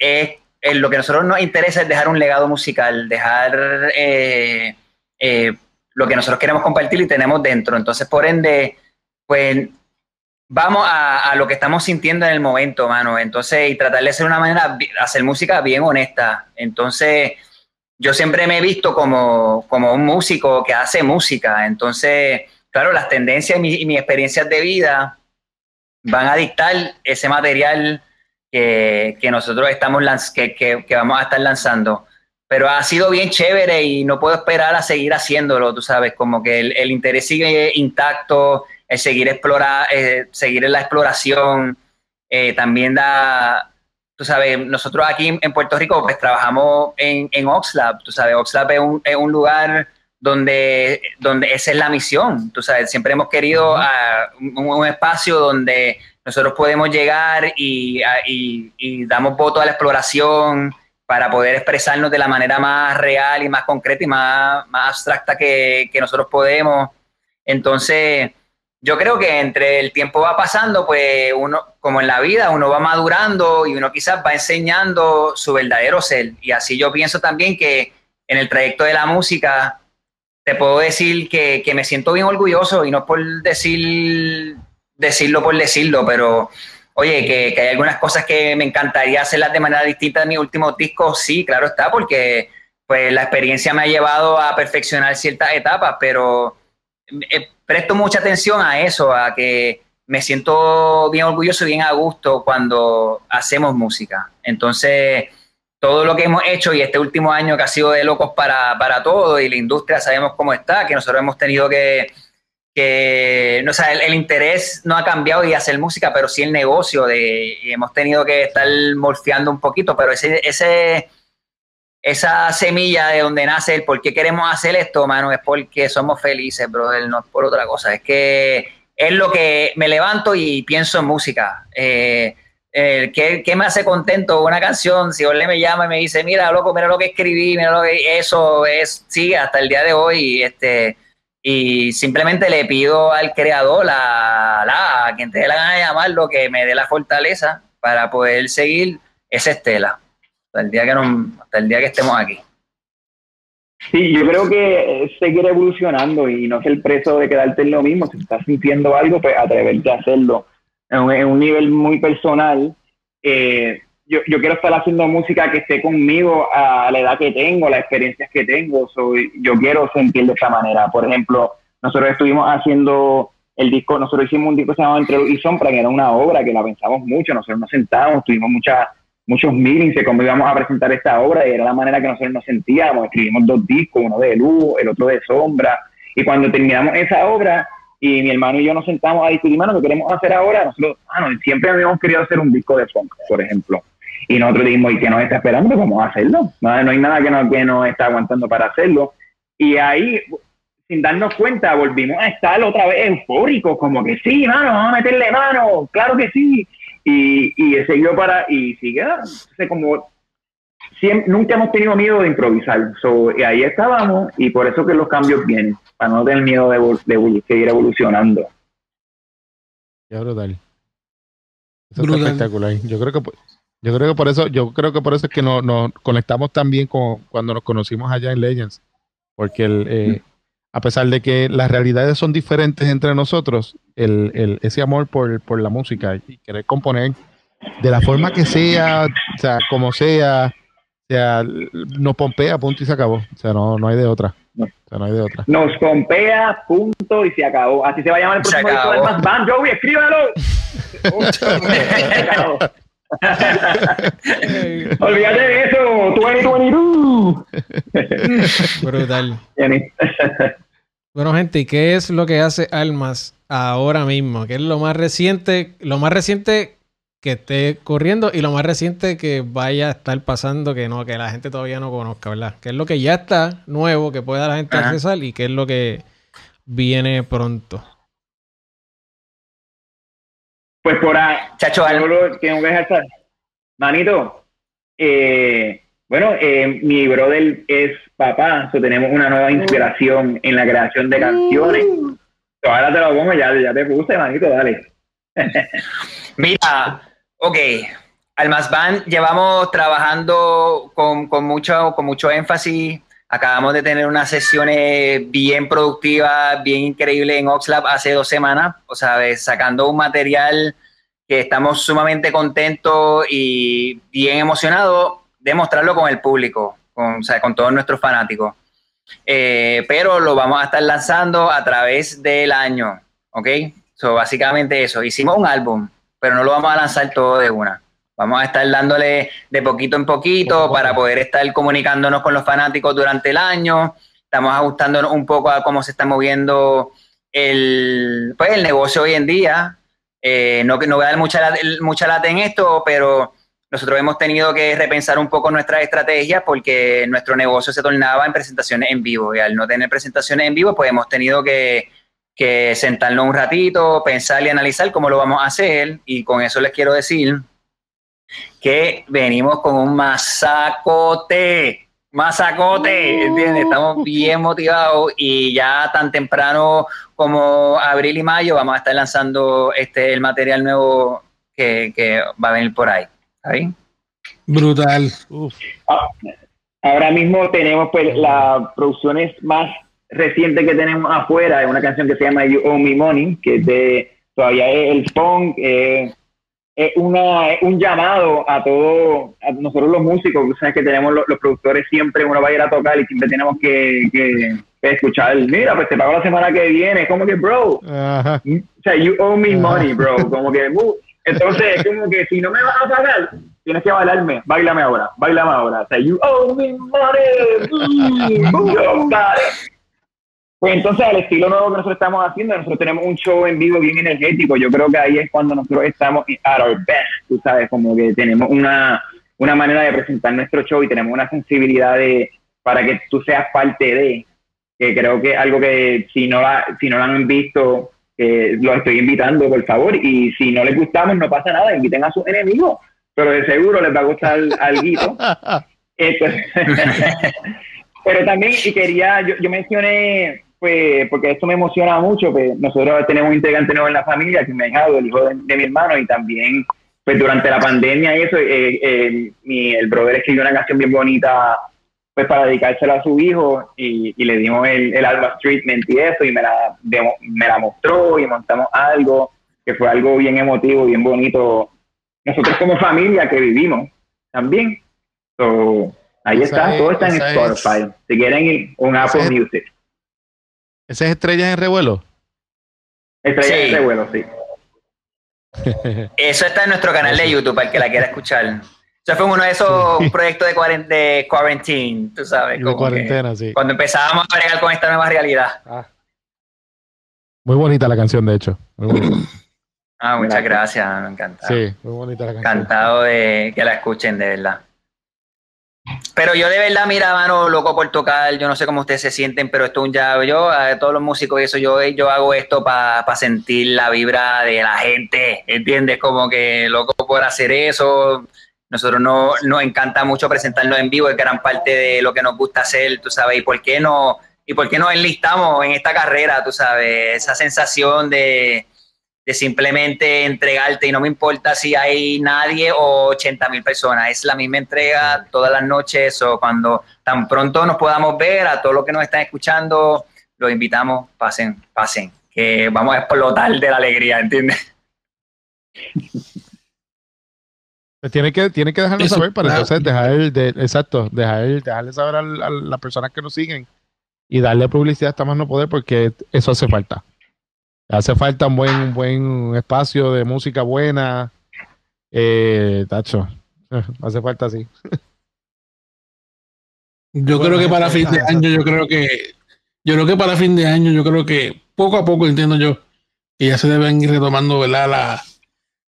lo que a nosotros nos interesa es dejar un legado musical, dejar eh, eh, lo que nosotros queremos compartir y tenemos dentro. Entonces, por ende, pues vamos a, lo que estamos sintiendo en el momento, mano. Entonces, y tratar de hacer una manera, hacer música bien honesta. Entonces, yo siempre me he visto como, como un músico que hace música. Entonces, claro, las tendencias y, mis experiencias de vida van a dictar ese material que, nosotros estamos que, que, vamos a estar lanzando. Pero ha sido bien chévere y no puedo esperar a seguir haciéndolo, tú sabes, como que el, el interés sigue intacto, el seguir, explorar, eh, seguir en la exploración, eh, también da, tú sabes, nosotros aquí en Puerto Rico pues trabajamos en, en Oxlab, tú sabes, Oxlab es un, es un lugar donde, donde esa es la misión, tú sabes, siempre hemos querido ah, un, espacio donde nosotros podemos llegar y, y, damos voto a la exploración para poder expresarnos de la manera más real y más concreta y más, abstracta que, que nosotros podemos. Entonces, yo creo que entre el tiempo va pasando, pues uno, como en la vida, uno va madurando y uno quizás va enseñando su verdadero ser. Y así yo pienso también que en el trayecto de la música, te puedo decir que, me siento bien orgulloso y no por decir, decirlo por decirlo, pero oye, que, hay algunas cosas que me encantaría hacerlas de manera distinta de mi último disco, sí, claro está, porque pues la experiencia me ha llevado a perfeccionar ciertas etapas, pero eh, presto mucha atención a eso, a que me siento bien orgulloso y bien a gusto cuando hacemos música. Entonces, todo lo que hemos hecho y este último año que ha sido de locos para, para todo y la industria sabemos cómo está, que nosotros hemos tenido que, que no, o el, interés no ha cambiado y hacer música, pero sí el negocio de, y hemos tenido que estar morfeando un poquito, pero ese, ese esa semilla de donde nace el por qué queremos hacer esto, mano, es porque somos felices, brother, no es por otra cosa. Es que es lo que me levanto y pienso en música. Eh, ¿qué, me hace contento? Una canción, si Orle me llama y me dice, mira, loco, mira lo que escribí, mira lo que... Eso es, sigue hasta el día de hoy. Este, y simplemente le pido al creador, la, la, a quien te dé la gana de llamarlo, que me dé la fortaleza para poder seguir esa estela hasta el día que, hasta el día que estemos aquí. Sí, yo creo que seguir evolucionando y no ser preso de quedarte en lo mismo. Si estás sintiendo algo, pues atreverte a hacerlo. En un, nivel muy personal, eh, yo, yo, quiero estar haciendo música que esté conmigo a la edad que tengo, las experiencias que tengo. Soy, yo quiero sentir de esta manera. Por ejemplo, nosotros estuvimos haciendo el disco, nosotros hicimos un disco que se llamaba Entre y Sombra, que era una obra que la pensamos mucho. Nosotros nos sentábamos, tuvimos mucha muchos meetings de cómo íbamos a presentar esta obra y era la manera que nosotros nos sentíamos. Escribimos dos discos, uno de luz, el otro de sombra. Y cuando terminamos esa obra y mi hermano y yo nos sentamos a discutir, mano, ¿qué queremos hacer ahora? Nosotros, mano, siempre habíamos querido hacer un disco de funk, por ejemplo. Y nosotros dijimos, ¿y qué nos está esperando? ¿Cómo hacerlo? No, no hay nada que nos, que nos está aguantando para hacerlo. Y ahí, sin darnos cuenta, volvimos a estar otra vez eufóricos, como que sí, mano, vamos a meterle mano, claro que sí y, y seguido para, y sigue, como siempre, nunca hemos tenido miedo de improvisar, y ahí estábamos, y por eso que los cambios vienen, para no tener miedo de, de seguir evolucionando. Qué brutal. Eso es espectacular. Yo creo que yo creo que por eso, yo creo que por eso es que nos, nos conectamos también con cuando nos conocimos allá en Legends. Porque el, eh, a pesar de que las realidades son diferentes entre nosotros, el, ese amor por, por, la música y querer componer de la forma que sea, o sea, como sea, o sea, nos pompea, punto y se acabó. O sea, no, no hay de otra. O sea, no hay de otra. Nos pompea, punto y se acabó. Así se va a llamar el próximo disco del Más Band, Joey, escríbelo. Olvídate de eso, 2022. Brutal. bueno, gente, ¿y qué es lo que hace Almas ahora mismo? ¿Qué es lo más reciente, lo más reciente que esté corriendo y lo más reciente que vaya a estar pasando que no, que la gente todavía no conozca, ¿verdad? ¿Qué es lo que ya está nuevo que pueda la gente accesar y qué es lo que viene pronto? Pues por ahí, chacho, algo que dejar Manito, eh, bueno, eh, mi brother es papá, so tenemos una nueva inspiración en la creación de canciones. Uh. Ahora te lo pongo, ya, ya te puse, manito, dale. Mira, ok, Almas Band llevamos trabajando con, con, mucho, con mucho énfasis. Acabamos de tener unas sesiones bien productivas, bien increíbles en Oxlab hace dos semanas, o sea, sacando un material que estamos sumamente contentos y bien emocionados de mostrarlo con el público, con, o sea, con todos nuestros fanáticos. Eh, pero lo vamos a estar lanzando a través del año, ¿ok? So, básicamente eso. Hicimos un álbum, pero no lo vamos a lanzar todo de una. Vamos a estar dándole de poquito en poquito para poder estar comunicándonos con los fanáticos durante el año. Estamos ajustándonos un poco a cómo se está moviendo el, pues, el negocio hoy en día. Eh, no, no voy a dar mucha, mucha lata en esto, pero nosotros hemos tenido que repensar un poco nuestras estrategias porque nuestro negocio se tornaba en presentaciones en vivo y al no tener presentaciones en vivo, pues hemos tenido que, que sentarnos un ratito, pensar y analizar cómo lo vamos a hacer y con eso les quiero decir que venimos con un masacote, masacote, ¿entiendes? Estamos bien motivados y ya tan temprano como abril y mayo vamos a estar lanzando este el material nuevo que, que va a venir por ahí. ¿Ahí? Brutal. Ah, ahora mismo tenemos pues las producciones más recientes que tenemos afuera, es una canción que se llama You Owe Me Money, que es de, todavía es el funk, eh, es una, un llamado a todos, a nosotros los músicos, sabes que tenemos los, productores siempre, uno va a ir a tocar y siempre tenemos que, que, escuchar, mira, pues te pago la semana que viene, como que, bro, o sea, you owe me money, bro, como que, uh, entonces, como que si no me vas a pagar, tienes que bailarme, bailame ahora, bailame ahora, o sea, you owe me money, mm, pues entonces, al estilo nuevo que nosotros estamos haciendo, nosotros tenemos un show en vivo bien energético. Yo creo que ahí es cuando nosotros estamos at our best, tú sabes, como que tenemos una, una manera de presentar nuestro show y tenemos una sensibilidad de, para que tú seas parte de, que creo que es algo que si no, la, si no lo han visto, eh, los estoy invitando, por favor. Y si no les gustamos, no pasa nada, inviten a sus enemigos, pero de seguro les va a gustar algo. pero también, y quería, yo, yo mencioné pues, porque esto me emociona mucho, pues nosotros tenemos un integrante nuevo en la familia, que me ha dejado, el hijo de, mi hermano, y también, pues durante la pandemia y eso, eh, eh, mi, el brother escribió una canción bien bonita, pues para dedicársela a su hijo, y, le dimos el, el Alba Treatment y eso, y me la, me la mostró, y montamos algo, que fue algo bien emotivo, bien bonito, nosotros como familia que vivimos también. So, ahí está, todo está en Spotify. Si quieren un Apple Music. ¿Esa es Estrellas en Revuelo? Estrellas en Revuelo, sí. Eso está en nuestro canal de YouTube, para el que la quiera escuchar. Eso fue uno de esos proyectos de, de quarantine, tú sabes. De cuarentena, sí. Cuando empezábamos a bregar con esta nueva realidad. Ah. Muy bonita la canción, de hecho. ah, muchas gracias, me encanta. Sí, muy bonita la canción. Encantado de que la escuchen, de verdad. Pero yo de verdad, mira, mano, loco por tocar, yo no sé cómo ustedes se sienten, pero esto es un ya, yo, a todos los músicos y eso, yo, yo hago esto para sentir la vibra de la gente, ¿entiendes? Como que loco por hacer eso. Nosotros no, nos encanta mucho presentarnos en vivo, es gran parte de lo que nos gusta hacer, tú sabes, y por qué no, y por qué nos enlistamos en esta carrera, tú sabes, esa sensación de, de simplemente entregarte y no me importa si hay nadie o 80 mil personas, es la misma entrega todas las noches. O cuando tan pronto nos podamos ver, a todos los que nos están escuchando, los invitamos, pasen, pasen, que vamos a explotar de la alegría, ¿entiendes? Pues tiene que, tiene que saber para entonces dejar, de, exacto, dejar, dejarle saber a, a las personas que nos siguen y darle publicidad hasta más no poder porque eso hace falta. Hace falta un buen, buen espacio de música buena. Eh, tacho, hace falta así. Yo creo que para fin de año, yo creo que, yo creo que para fin de año, yo creo que poco a poco entiendo yo que ya se deben ir retomando, ¿verdad?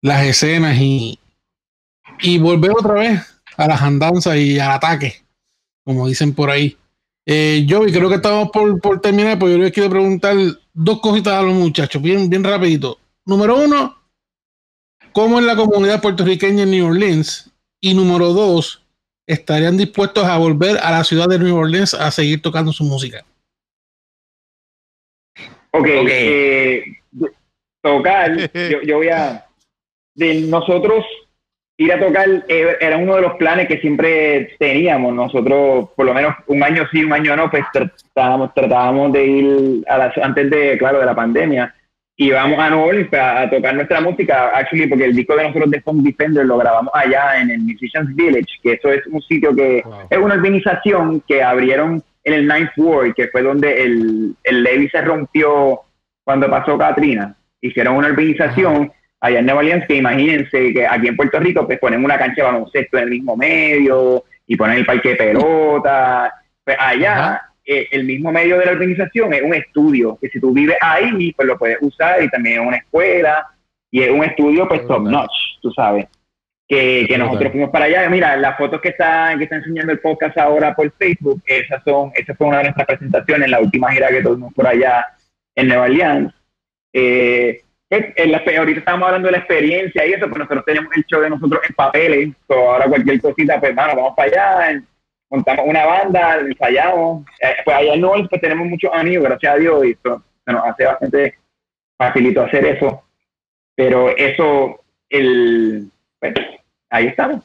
las escenas y, y volver otra vez a las andanzas y al ataque, como dicen por ahí. Eh, yo creo que estamos por, por terminar, pues yo les quiero preguntar dos cositas a los muchachos, bien, bien rapidito. Número uno, ¿cómo es la comunidad puertorriqueña en New Orleans? Y número dos, ¿estarían dispuestos a volver a la ciudad de New Orleans a seguir tocando su música? Ok, eh, tocar, yo, yo voy a... De nosotros ir a tocar eh, era uno de los planes que siempre teníamos. Nosotros, por lo menos un año sí, un año no, pues tratábamos, tratábamos de ir a antes de, claro, de la pandemia. Íbamos a Nueva Orleans a, tocar nuestra música, actually, porque el disco de nosotros de Funk Defender lo grabamos allá en el Musicians Village, que eso es un sitio que es una organización que abrieron en el Ninth Ward, que fue donde el, el levy se rompió cuando pasó Katrina. Hicieron una organización allá en Nueva Orleans, que imagínense que aquí en Puerto Rico pues ponen una cancha de baloncesto en el mismo medio y ponen el parque de pelota. Pues allá eh, el mismo medio de la organización es un estudio, que si tú vives ahí, pues lo puedes usar y también es una escuela y es un estudio pues top notch, tú sabes. Que, que nosotros fuimos para allá. Mira, las fotos que está, que está enseñando el podcast ahora por Facebook, esas son, esa fue una de nuestras presentaciones, la última gira que tuvimos por allá en Nueva Orleans. Eh, en la, ahorita estamos hablando de la experiencia y eso, pues nosotros tenemos el show de nosotros en papeles, ahora cualquier cosita, pues bueno, vamos para allá, montamos una banda, ensayamos, eh, pues allá en pues tenemos muchos amigos, gracias a Dios, y eso se nos hace bastante facilito hacer eso, pero eso, el, pues, ahí estamos.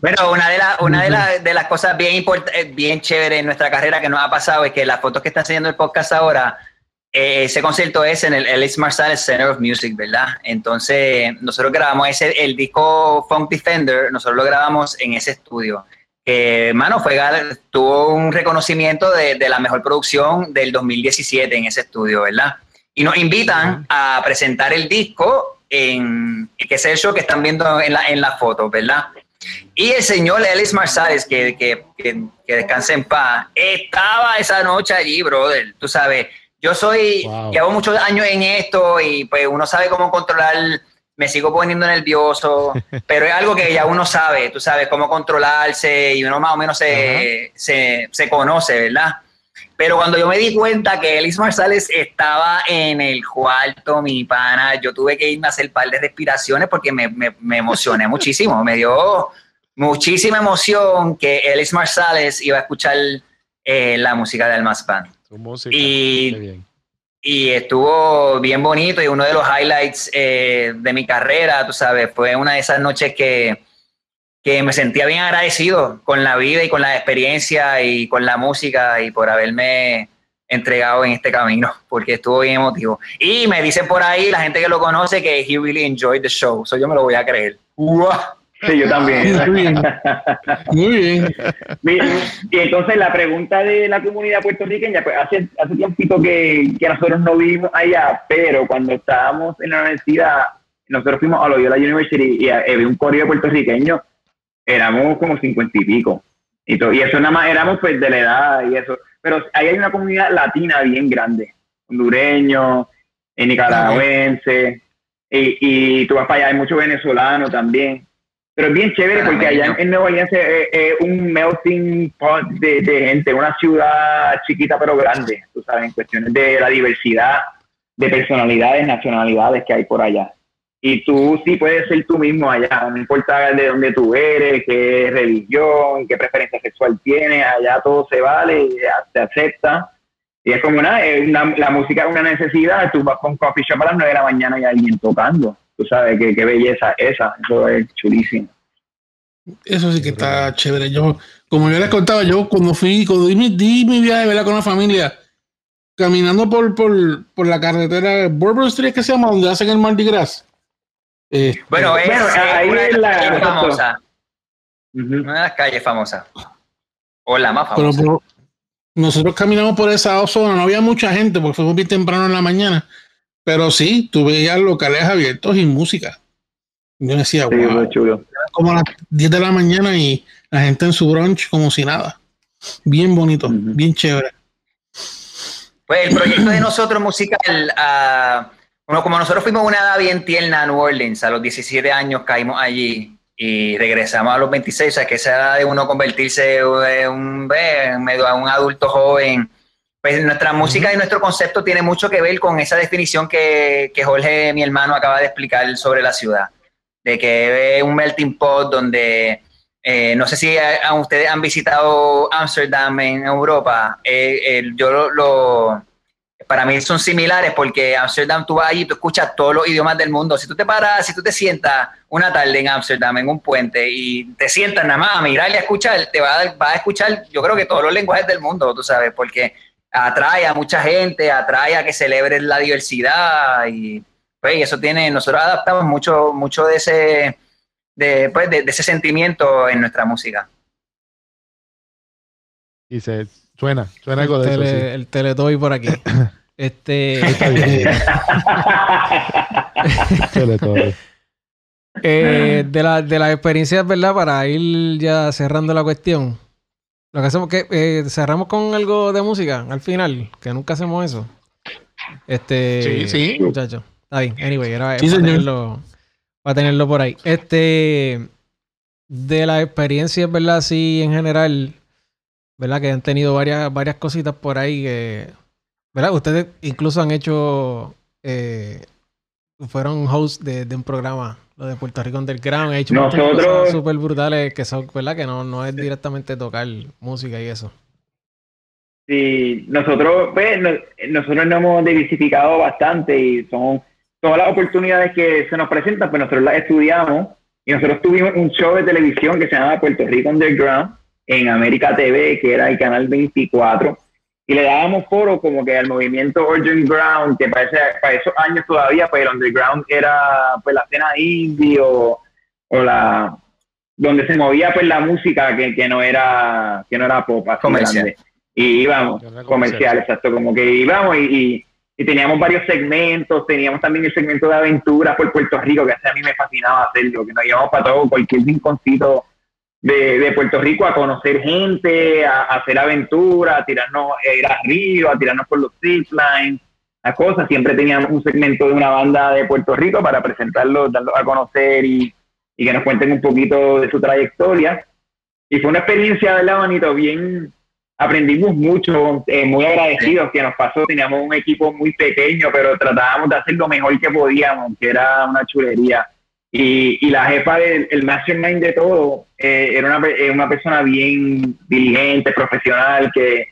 Bueno, una de, las una de, de las cosas bien, eh, bien chéveres en nuestra carrera que nos ha pasado es que las fotos que está enseñando el podcast ahora, eh, ese concierto es en el Ellis Marsalis Center of Music, ¿verdad? Entonces, nosotros grabamos ese, el disco Funk Defender, nosotros lo grabamos en ese estudio. Que, mano, fue, tuvo un reconocimiento de, la mejor producción del 2017 en ese estudio, ¿verdad? Y nos invitan a presentar el disco en, que es el show que están viendo en la, en la foto, ¿verdad? Y el señor Ellis Marsalis, que, que, que, que descanse en paz, estaba esa noche allí, brother, tú sabes yo soy, llevo muchos años en esto y pues uno sabe cómo controlar, me sigo poniendo nervioso, pero es algo que ya uno sabe, tú sabes cómo controlarse y uno más o menos se, se, se conoce, ¿verdad? Pero cuando yo me di cuenta que Elis Marsales estaba en el cuarto, mi pana, yo tuve que irme a hacer un par de respiraciones porque me, me, me emocioné muchísimo. Me dio muchísima emoción que Elis Marsales iba a escuchar eh, la música de Almas Band. Y, y, estuvo bien bonito y uno de los highlights eh, de mi carrera, tú sabes, fue una de esas noches que, que me sentía bien agradecido con la vida y con la experiencia y con la música y por haberme entregado en este camino, porque estuvo bien emotivo. Y me dicen por ahí, la gente que lo conoce, que he really enjoyed the show, so yo me lo voy a creer. Sí, yo también. Muy bien. Muy bien. Y entonces la pregunta de la comunidad puertorriqueña, pues hace, hace tiempito que, que nosotros no vivimos allá, pero cuando estábamos en la universidad, nosotros fuimos a Loyola University y había un correo puertorriqueño, éramos como cincuenta y pico. Y, todo, y eso nada más éramos pues de la edad y eso. Pero ahí hay una comunidad latina bien grande, hondureño, nicaragüense, y, y tú vas para allá, hay mucho venezolano también. Pero es bien chévere porque allá en, Nueva Orleans es, un melting pot de, gente, una ciudad chiquita pero grande, tú sabes, en cuestiones de la diversidad de personalidades, nacionalidades que hay por allá. Y tú sí puedes ser tú mismo allá, no importa de dónde tú eres, qué religión, qué preferencia sexual tienes, allá todo se vale, se acepta. Y es como una, la música es una necesidad, tú vas con coffee shop a las 9 de la mañana y hay alguien tocando tú sabes qué, qué belleza esa, eso es chulísimo. Eso sí que está chévere. Yo, como yo les contaba, yo cuando fui, cuando di mi, di mi viaje con la familia, caminando por, por, por la carretera Bourbon Street, que se llama, donde hacen el Mardi Gras. Eh, bueno, es, ahí una de las calles famosas. Una de las calles famosas. O la más famosa. Pero, nosotros caminamos por esa zona, no había mucha gente porque fue muy temprano en la mañana pero sí, tú veías locales abiertos y música. Yo decía, wow, como a las 10 de la mañana y la gente en su brunch como si nada. Bien bonito, bien chévere. Pues el proyecto de nosotros musical, uh, bueno, como nosotros fuimos una edad bien tierna a New Orleans, a los 17 años caímos allí y regresamos a los 26, o sea, que esa edad de uno convertirse en un, en medio a un adulto joven pues nuestra música y nuestro concepto tiene mucho que ver con esa definición que, que Jorge, mi hermano, acaba de explicar sobre la ciudad, de que es un melting pot donde, eh, no sé si a, ustedes han visitado Ámsterdam en Europa, eh, yo lo, para mí son similares porque Amsterdam tú vas allí tú escuchas todos los idiomas del mundo. Si tú te paras, si tú te sientas una tarde en Amsterdam, en un puente, y te sientas nada más a mirar y a escuchar, te va a, va a escuchar, yo creo que todos los lenguajes del mundo, tú sabes, porque atrae a mucha gente, atrae a que celebren la diversidad y pues eso tiene, nosotros adaptamos mucho, mucho de ese, de, pues, de, ese sentimiento en nuestra música. Y se suena, suena algo de eso. Sí. El teletoy por aquí. este. eh, de, la, de las experiencias, ¿verdad? Para ir ya cerrando la cuestión. Lo que hacemos es que eh, cerramos con algo de música al final, que nunca hacemos eso. Este. Sí, sí. Muchachos. Ahí, anyway, era para, tenerlo, para tenerlo por ahí. Este. De las experiencias, ¿verdad? Sí, en general, ¿verdad? Que han tenido varias, varias cositas por ahí que. ¿Verdad? Ustedes incluso han hecho. Eh, fueron hosts de, de un programa lo de Puerto Rico Underground. He hecho Nosotros... súper brutales que son, ¿verdad? Que no, no es directamente tocar música y eso. Sí, nosotros, pues, nosotros nos hemos diversificado bastante y son todas las oportunidades que se nos presentan, pues nosotros las estudiamos y nosotros tuvimos un show de televisión que se llama Puerto Rico Underground en América TV, que era el canal 24 y le dábamos foro como que al movimiento Underground, que parece para esos años todavía, pues el Underground era pues la escena indie o, la donde se movía pues la música que, que no era que no era pop comercial y íbamos comercial. exacto como que íbamos y, y, teníamos varios segmentos teníamos también el segmento de aventuras por Puerto Rico que a mí me fascinaba hacerlo que nos íbamos para todo cualquier rinconcito de, Puerto Rico a conocer gente, a, hacer aventuras, a tirarnos, a ir a río, a tirarnos por los ziplines, las cosas. Siempre teníamos un segmento de una banda de Puerto Rico para presentarlo, darlo a conocer y, que nos cuenten un poquito de su trayectoria. Y fue una experiencia, ¿verdad, bonito? Bien, aprendimos mucho, eh, muy agradecidos que nos pasó. Teníamos un equipo muy pequeño, pero tratábamos de hacer lo mejor que podíamos, que era una chulería. Y, la jefa del el mastermind de todo eh, era una, una, persona bien diligente, profesional, que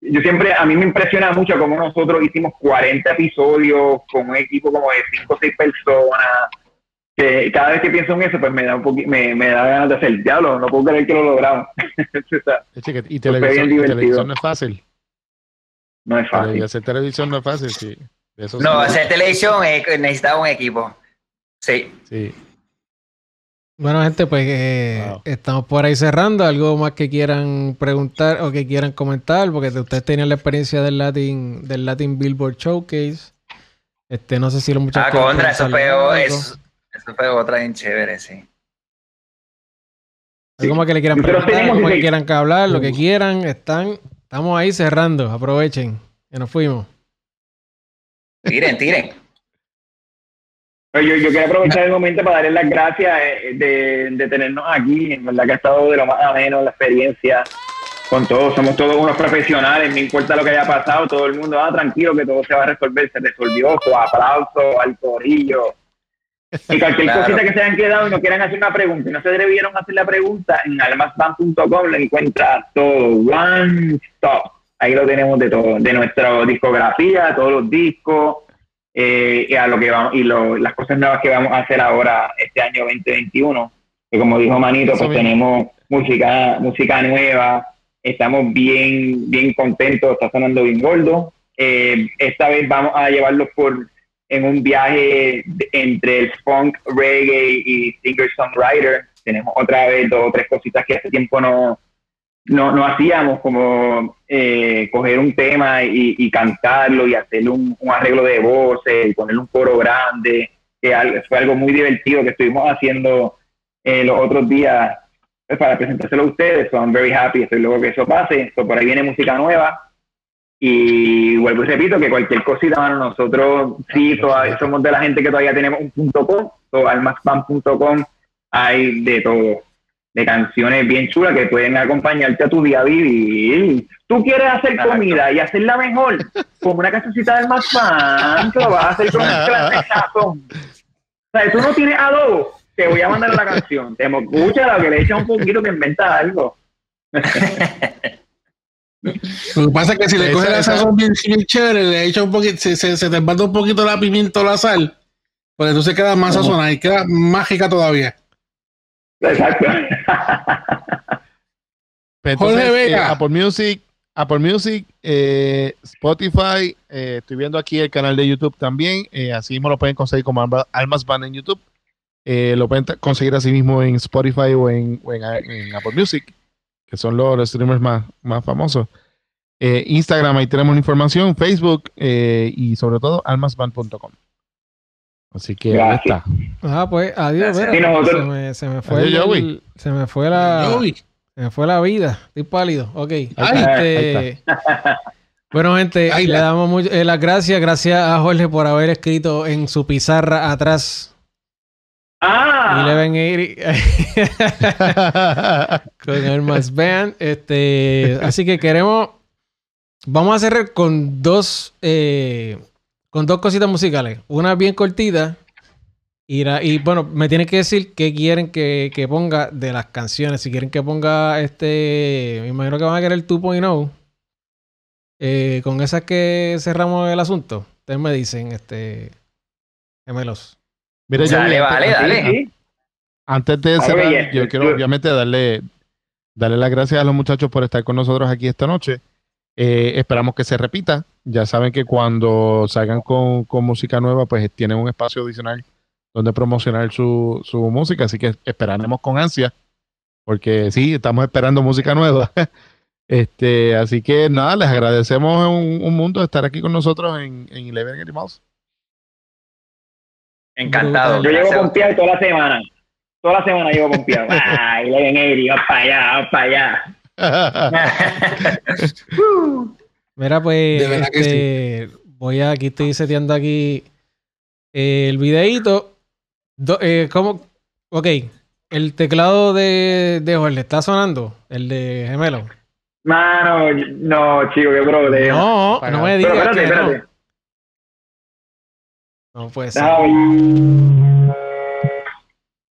yo siempre, a mí me impresiona mucho cómo nosotros hicimos 40 episodios con un equipo como de 5 o 6 personas, que cada vez que pienso en eso, pues me da, un me, me, da ganas de hacer, diablo, no puedo creer que lo logramos. y televisión, no es fácil. No es fácil. hacer televisión no es fácil, sí. no, hacer televisión necesita un equipo. Sí. Sí. Bueno, gente, pues eh, estamos por ahí cerrando. ¿Algo más que quieran preguntar o que quieran comentar? Porque ustedes tenían la experiencia del Latin, del Latin Billboard Showcase. Este, no sé si lo muchachos. Ah, contra, eso fue, eso, fue otra bien chévere, sí. Algo más que le quieran preguntar, algo que quieran que hablar, lo que quieran, están, estamos ahí cerrando. Aprovechen, que nos fuimos. Tiren, tiren. Yo, yo quiero aprovechar el momento para darles las gracias eh, de, de, tenernos aquí. En verdad que ha estado de lo más ameno la experiencia con todos. Somos todos unos profesionales, no importa lo que haya pasado, todo el mundo, ah, tranquilo que todo se va a resolver. Se resolvió, su aplauso al corillo. Y cualquier cosita que se hayan quedado y no quieran hacer una pregunta y no se atrevieron a hacer la pregunta, en almasban.com lo encuentra todo, one stop. Ahí lo tenemos de todo, de nuestra discografía, todos los discos eh, y a lo que vamos y las cosas nuevas que vamos a hacer ahora este año 2021 que como dijo Manito pues tenemos música música nueva estamos bien bien contentos está sonando bien gordo. Eh, esta vez vamos a llevarlos por en un viaje entre el funk reggae y singer songwriter tenemos otra vez dos o tres cositas que hace tiempo no no, no hacíamos como eh, coger un tema y, cantarlo y hacer un, arreglo de voces y ponerle un coro grande, que fue algo muy divertido que estuvimos haciendo eh, los otros días pues, para presentárselo a ustedes. So I'm very happy, estoy luego que eso pase. por ahí viene música nueva. Y vuelvo y repito que cualquier cosita, mano, nosotros sí todavía somos de la gente que todavía tenemos un punto com, so, almaspan.com, hay de todo de canciones bien chulas que pueden acompañarte a tu día a vivir. Tú quieres hacer comida y hacerla mejor, como una casacita del más fan, lo vas a hacer con un sazón. O sea, tú no tienes adobo, te voy a mandar la canción. Te escucha que le echa un poquito, te inventa algo. Lo que pasa es que si le coges la sazón bien, chévere, le echa un poquito, se, se, se te embalda un poquito la pimienta o la sal, pues entonces queda más sazonada y queda mágica todavía. Exacto. Entonces, Jorge Vega. Eh, Apple Music, Apple Music, eh, Spotify, eh, estoy viendo aquí el canal de YouTube también, así mismo lo pueden conseguir como Almas Band en YouTube, lo pueden conseguir así mismo en Spotify o en, Apple Music, que son los, streamers más, más famosos. Instagram, ahí tenemos la información, Facebook y sobre todo almasband.com. Así que ahí está. Ah, pues adiós. se, me, se, me, fue el, se me fue la se me fue la vida. Estoy pálido. Ok. Este, bueno, gente, le damos eh, las gracias. Gracias a Jorge por haber escrito en su pizarra atrás. Ah. 1180 con el más Band. Este, así que queremos. Vamos a cerrar con dos. Eh, con dos cositas musicales. Una bien cortita y, bueno, me tienen que decir qué quieren que, ponga de las canciones. Si quieren que ponga este. Me imagino que van a querer el 2.0. Eh, con esas que cerramos el asunto. Ustedes me dicen, este. Gemelos. Mira, dale, vale, dale. Antes de cerrar, yo quiero obviamente darle, darle las gracias a los muchachos por estar con nosotros aquí esta noche. Eh, esperamos que se repita. Ya saben que cuando salgan con, con música nueva, pues tienen un espacio adicional donde promocionar su, su música, así que esperaremos con ansia, porque sí, estamos esperando música nueva. este, así que nada, les agradecemos un, un mundo de estar aquí con nosotros en, en Eleven Animals. Encantado. Yo llevo pompeado toda la semana. Toda la semana llevo pompeado. ah, Eleven para allá, vamos para allá. Mira, pues, este, voy a, aquí estoy seteando aquí el videito eh, ¿Cómo? Ok. El teclado de, de Jorge está sonando, el de Gemelo. Mano, no, chico, qué problema. No, no me digas. espérate, espérate. No. no puede ser.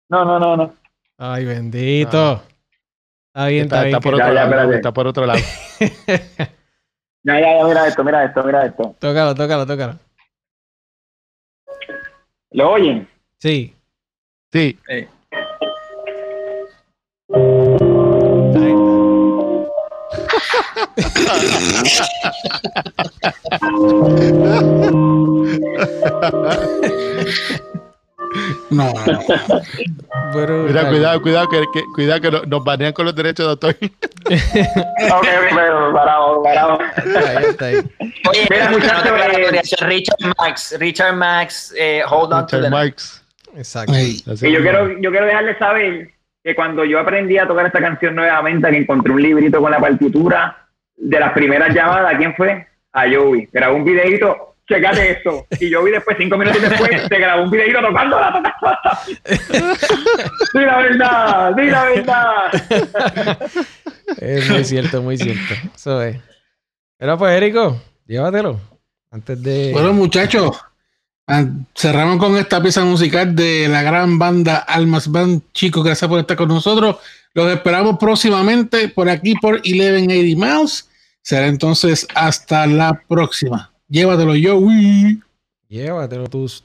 No, no, no, no. Ay, bendito. Está bien, está, bien. Está por, otro lado, está por otro lado. ya, ya, ya, mira esto, mira esto, mira esto. Tócalo, tócalo, tócalo. ¿Lo oyen? Sí. Sí. No. Mira, cuidado, cuidado, que, cuidado que nos banean con los derechos de autor. ok, pero paramos, paramos. Ahí está ahí. Oye, mira, muchachos, Richard Max, Richard Max, eh, hold on to the Max. Exacto. Y yo quiero, yo quiero dejarles saber que cuando yo aprendí a tocar esta canción nuevamente, que encontré un librito con la partitura de las primeras llamadas, ¿quién fue? A Joey. Grabó un videito, checate esto. Y yo vi después, cinco minutos después, te grabó un videito tocando la ¡Di la verdad! ¡Di la verdad! es muy cierto, muy cierto. Eso es. Pero pues, Érico, llévatelo. Antes de. Bueno, muchachos, cerramos con esta pieza musical de la gran banda Almas Band. Chicos, gracias por estar con nosotros. Los esperamos próximamente por aquí por 1180 Miles. Será entonces hasta la próxima. Llévatelo, yo, uy. Llévatelo tus.